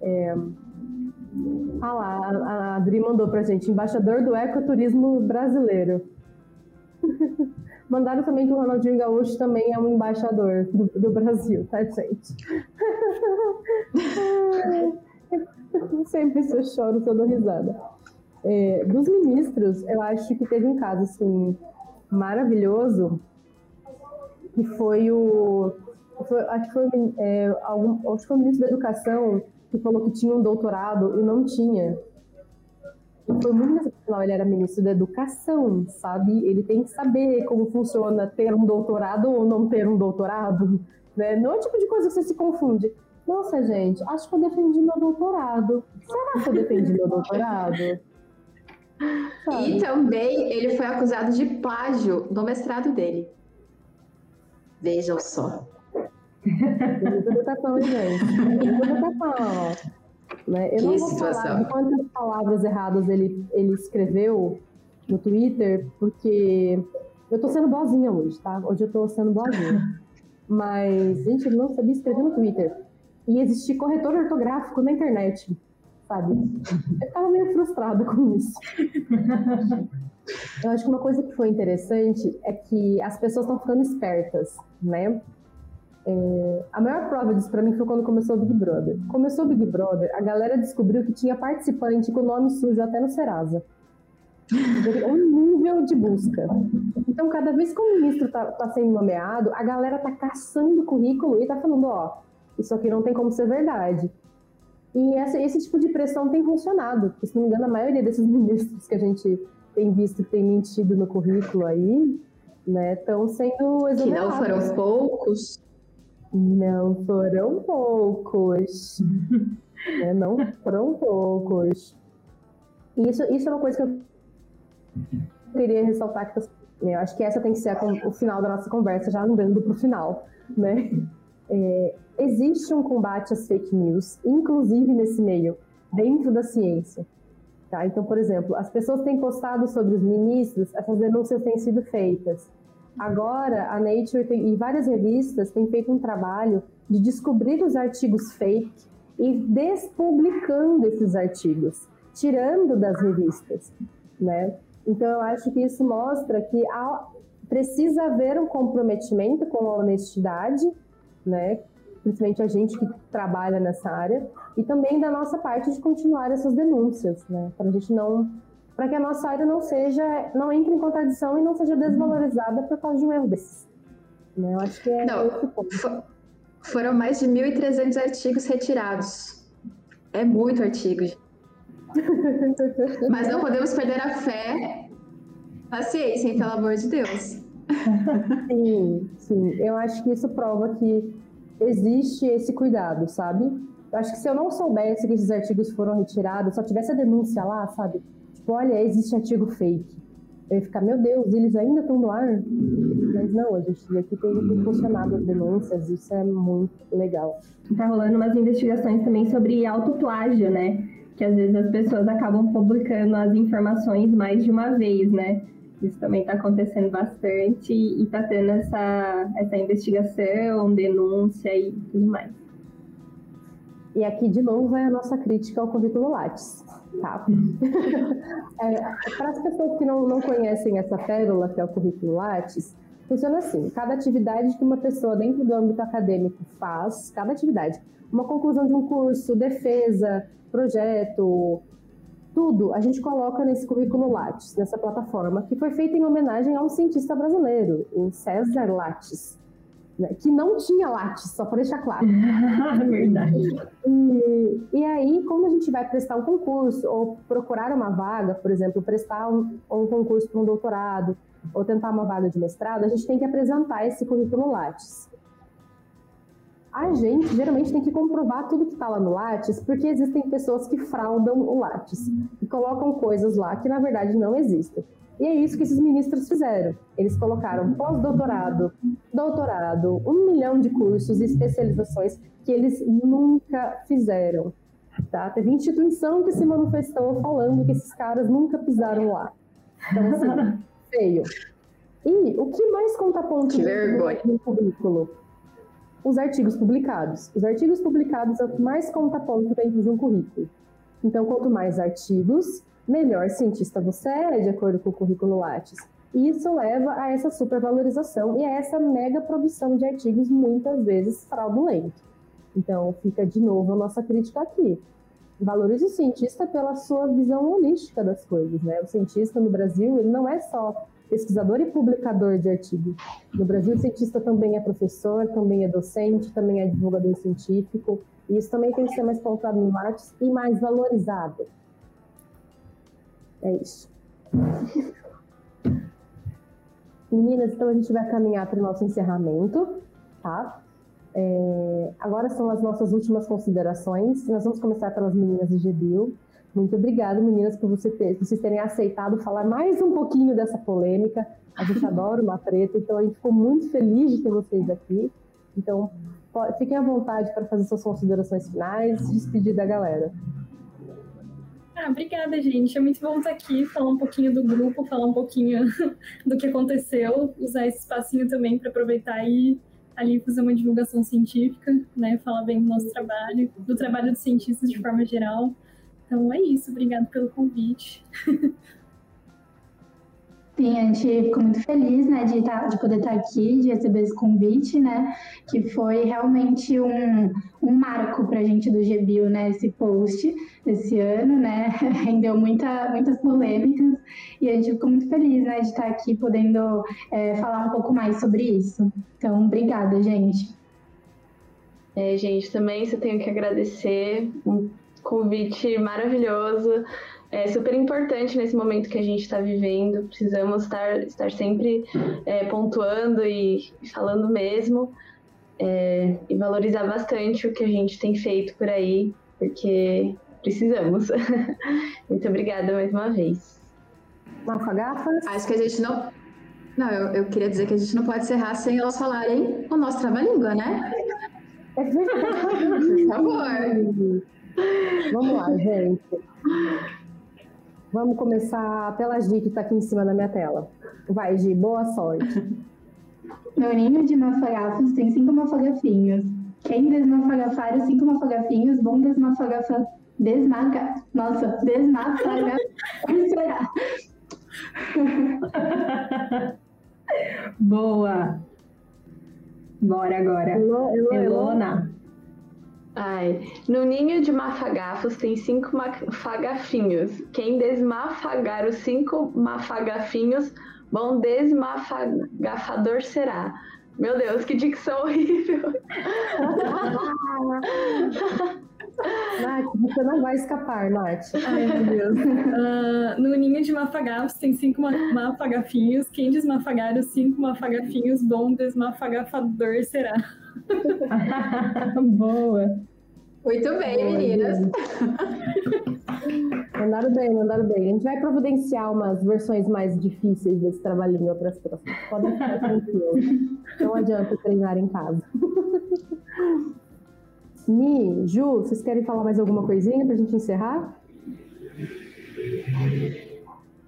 É... Ah lá, a- Adri mandou pra gente, embaixador do ecoturismo brasileiro. Mandaram também que o Ronaldinho Gaúcho também é um embaixador do, do Brasil, tá, gente? Sempre se eu choro, eu risada. É, dos ministros, eu acho que teve um caso assim maravilhoso que foi o foi- acho que foi, é, algum, acho que foi o ministro da Educação que falou que tinha um doutorado e não tinha. E foi muito excepcional, ele era ministro da Educação, sabe? Ele tem que saber como funciona ter um doutorado ou não ter um doutorado, né? Não é o tipo de coisa que você se confunde. Nossa, gente, acho que eu defendi meu doutorado. Será que eu defendi meu doutorado? E também ele foi acusado de plágio no mestrado dele. Vejam só. Hein, gente? Tem muita educação. Né? Eu Que não vou situação. falar de quantas palavras erradas ele, ele escreveu no Twitter, porque eu tô sendo boazinha hoje, tá? Hoje eu tô sendo boazinha. Mas, gente, ele não sabia escrever no Twitter. E existia corretor ortográfico na internet, sabe? Eu tava meio frustrada com isso. Eu acho que uma coisa que foi interessante é que as pessoas estão ficando espertas, né? É, a maior prova disso para mim foi quando começou o Big Brother. Começou o Big Brother, a galera descobriu que tinha participante com nome sujo até no Serasa. Um nível de busca. Então, cada vez que o ministro está tá sendo nomeado, a galera tá caçando o currículo e tá falando, ó, isso aqui não tem como ser verdade. E essa, esse tipo de pressão tem funcionado, porque, se não me engano, a maioria desses ministros que a gente tem visto que tem mentido no currículo aí, né, estão sendo exonerados. Que não foram poucos. Não foram poucos. né, não foram poucos. E isso, isso é uma coisa que eu queria ressaltar que eu acho que essa tem que ser a, o final da nossa conversa, já andando para o final, né? É, existe um combate às fake news, inclusive nesse meio, dentro da ciência. Tá? Então, por exemplo, as pessoas têm postado sobre os ministros, essas denúncias têm sido feitas. Agora, a Nature tem, e várias revistas têm feito um trabalho de descobrir os artigos fake e despublicando esses artigos, tirando das revistas, né? Então, eu acho que isso mostra que há, precisa haver um comprometimento com a honestidade, né? Principalmente a gente que trabalha nessa área, e também da nossa parte de continuar essas denúncias, né? Para a gente não. Para que a nossa área não seja. não entre em contradição e não seja desvalorizada por causa de um erro desses. Né? Eu acho que é não, esse ponto. For, foram mais de 1.300 artigos retirados. É muito artigo. Mas não podemos perder a fé na ciência, hein, pelo amor de Deus. Sim, sim. Eu acho que isso prova que existe esse cuidado, sabe? Eu acho que se eu não soubesse que esses artigos foram retirados, só tivesse a denúncia lá, sabe? Tipo, olha, existe artigo fake. Eu ia ficar, meu Deus, eles ainda estão no ar? Mas não, a gente aqui tem funcionado as denúncias, isso é muito legal. Tá rolando umas investigações também sobre autoplágio, né? Que às vezes as pessoas acabam publicando as informações mais de uma vez, né? Isso também está acontecendo bastante e está tendo essa, essa investigação, denúncia e tudo mais. E aqui, de novo, é a nossa crítica ao currículo Lattes. Tá? é, para as pessoas que não, não conhecem essa pérola, que é o currículo Lattes, funciona assim: cada atividade que uma pessoa dentro do âmbito acadêmico faz, cada atividade, uma conclusão de um curso, defesa, projeto, tudo a gente coloca nesse currículo Lattes, nessa plataforma, que foi feita em homenagem a um cientista brasileiro, o César Lattes, né, que não tinha Lattes, só para deixar claro. Verdade. E, e, aí, quando a gente vai prestar um concurso ou procurar uma vaga, por exemplo, prestar um, um concurso para um doutorado ou tentar uma vaga de mestrado, a gente tem que apresentar esse currículo Lattes a gente geralmente tem que comprovar tudo que está lá no Lattes, porque existem pessoas que fraudam o Lattes e colocam coisas lá que na verdade não existem. E é isso que esses ministros fizeram. Eles colocaram pós-doutorado, doutorado, um milhão de cursos e especializações que eles nunca fizeram. Tá? Teve instituição que se manifestou falando que esses caras nunca pisaram lá. Então, assim, feio. E o que mais conta ponto no currículo? Os artigos publicados. Os artigos publicados é o que mais conta ponto dentro de um currículo. Então, quanto mais artigos, melhor cientista você é, de acordo com o currículo Lattes. E isso leva a essa supervalorização e a essa mega produção de artigos, muitas vezes fraudulento. Então, fica de novo a nossa crítica aqui. Valorize o cientista pela sua visão holística das coisas, né? O cientista no Brasil, ele não é só pesquisador e publicador de artigos. No Brasil, o cientista também é professor, também é docente, também é divulgador científico. E isso também tem que ser mais pautado em artes e mais valorizado. É isso. Meninas, então a gente vai caminhar para o nosso encerramento, tá? É, agora são as nossas últimas considerações. Nós vamos começar pelas meninas de Gebil. Muito obrigada, meninas, por você ter, vocês terem aceitado falar mais um pouquinho dessa polêmica. A gente adora uma treta, então a gente ficou muito feliz de ter vocês aqui. Então, fiquem à vontade para fazer suas considerações finais e despedir da galera. Ah, obrigada, gente. É muito bom estar aqui, falar um pouquinho do grupo, falar um pouquinho do que aconteceu, usar esse espacinho também para aproveitar e ali fazer uma divulgação científica, né? Falar bem do nosso trabalho, do trabalho dos cientistas de forma geral. Então é isso, obrigado pelo convite. Sim, a gente ficou muito feliz, né, de, tá, de poder estar tá aqui, de receber esse convite, né, que foi realmente um, um marco para a gente do GBio, né, esse post esse ano, né, rendeu muita, muitas polêmicas e a gente ficou muito feliz, né, de estar tá aqui podendo é, falar um pouco mais sobre isso. Então, obrigada, gente. É, gente, também você tenho que agradecer, um convite maravilhoso é super importante nesse momento que a gente está vivendo. Precisamos estar, estar sempre é, pontuando e falando mesmo é, e valorizar bastante o que a gente tem feito por aí, porque precisamos. Muito obrigada mais uma vez. Mafagafas? Acho que a gente não. Não, eu, eu queria dizer que a gente não pode encerrar sem elas falarem o nosso trava-língua, né? É Por favor. Vamos lá, gente. Vamos começar pela Gi, que está aqui em cima da minha tela. Vai, Gi, boa sorte. No ninho de mafagafos tem cinco mafagafinhos. Quem desmafagafar os cinco mafagafinhos, bom desmafagafa... Desmaga... Nossa, desmafagafar será. Boa. Bora agora. Elona. Ai, no ninho de mafagafos tem cinco mafagafinhos. Quem desmafagar os cinco mafagafinhos, bom desmafagafador será. Meu Deus, que dicção horrível! Nath, você não vai escapar, Nath. Ai, meu Deus. Uh, no ninho de mafagafos tem cinco mafagafinhos. Quem desmafagar os cinco mafagafinhos, bom desmafagafador será. Boa. Muito bem, Boa, meninas. mandaram bem, mandaram bem. A gente vai providenciar umas versões mais difíceis desse trabalhinho para as próximas. Podem ficar tranquilos. Não adianta treinar em casa. Mi, Ju, vocês querem falar mais alguma coisinha para a gente encerrar?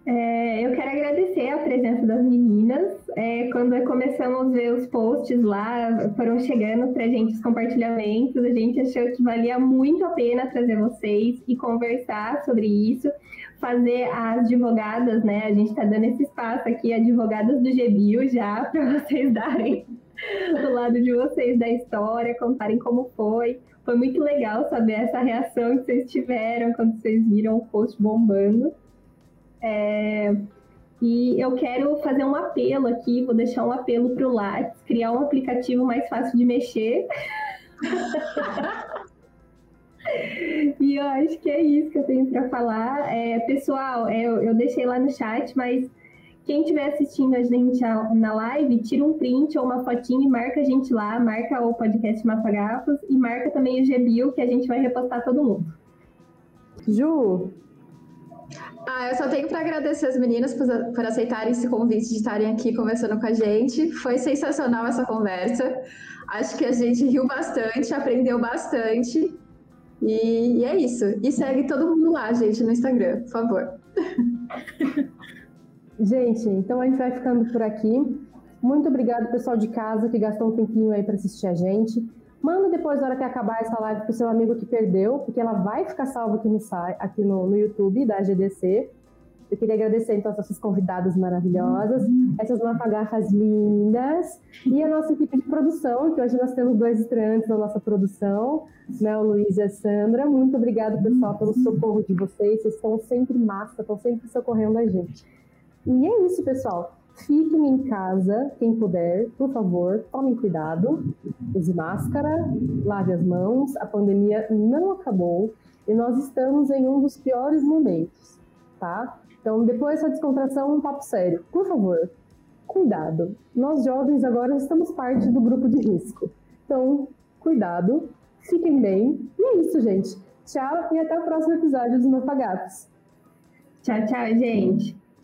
É, eu quero agradecer a presença das meninas. É, quando começamos a ver os posts lá, foram chegando para a gente os compartilhamentos, a gente achou que valia muito a pena trazer vocês e conversar sobre isso, fazer as advogadas, né? A gente está dando esse espaço aqui, advogadas do GBio já, para vocês darem do lado de vocês da história, contarem como foi. Foi muito legal saber essa reação que vocês tiveram quando vocês viram o post bombando. É, e eu quero fazer um apelo aqui, vou deixar um apelo para o Lattes, criar um aplicativo mais fácil de mexer. e eu acho que é isso que eu tenho para falar. É, pessoal, é, eu, deixei lá no chat, mas quem estiver assistindo a gente na live, tira um print ou uma fotinha e marca a gente lá, marca o podcast Mafagafos e marca também o GBio, que a gente vai repostar todo mundo. Ju, ah, eu só tenho para agradecer as meninas por, por, aceitarem esse convite de estarem aqui conversando com a gente. Foi sensacional essa conversa. Acho que a gente riu bastante, aprendeu bastante. E, e é isso. E segue todo mundo lá, gente, no Instagram, por favor. Gente, então a gente vai ficando por aqui. Muito obrigado, pessoal de casa, que gastou um tempinho aí para assistir a gente. Manda depois, na hora que acabar essa live, pro seu amigo que perdeu, porque ela vai ficar salva aqui no, aqui no, no YouTube da GDC. Eu queria agradecer então essas convidadas maravilhosas, essas mafagafas lindas e a nossa equipe de produção, que hoje nós temos dois estreantes na nossa produção, né, o Luiz e a Sandra. Muito obrigada, pessoal, pelo socorro de vocês. Vocês estão sempre massa, estão sempre socorrendo a gente. E é isso, pessoal. Fiquem em casa, quem puder, por favor, tomem cuidado, use máscara, lave as mãos, a pandemia não acabou e nós estamos em um dos piores momentos, tá? Então, depois dessa descontração, um papo sério. Por favor, cuidado. Nós jovens agora estamos parte do grupo de risco. Então, cuidado, fiquem bem. E é isso, gente. Tchau e até o próximo episódio dos Mafagatos. Tchau, tchau, gente.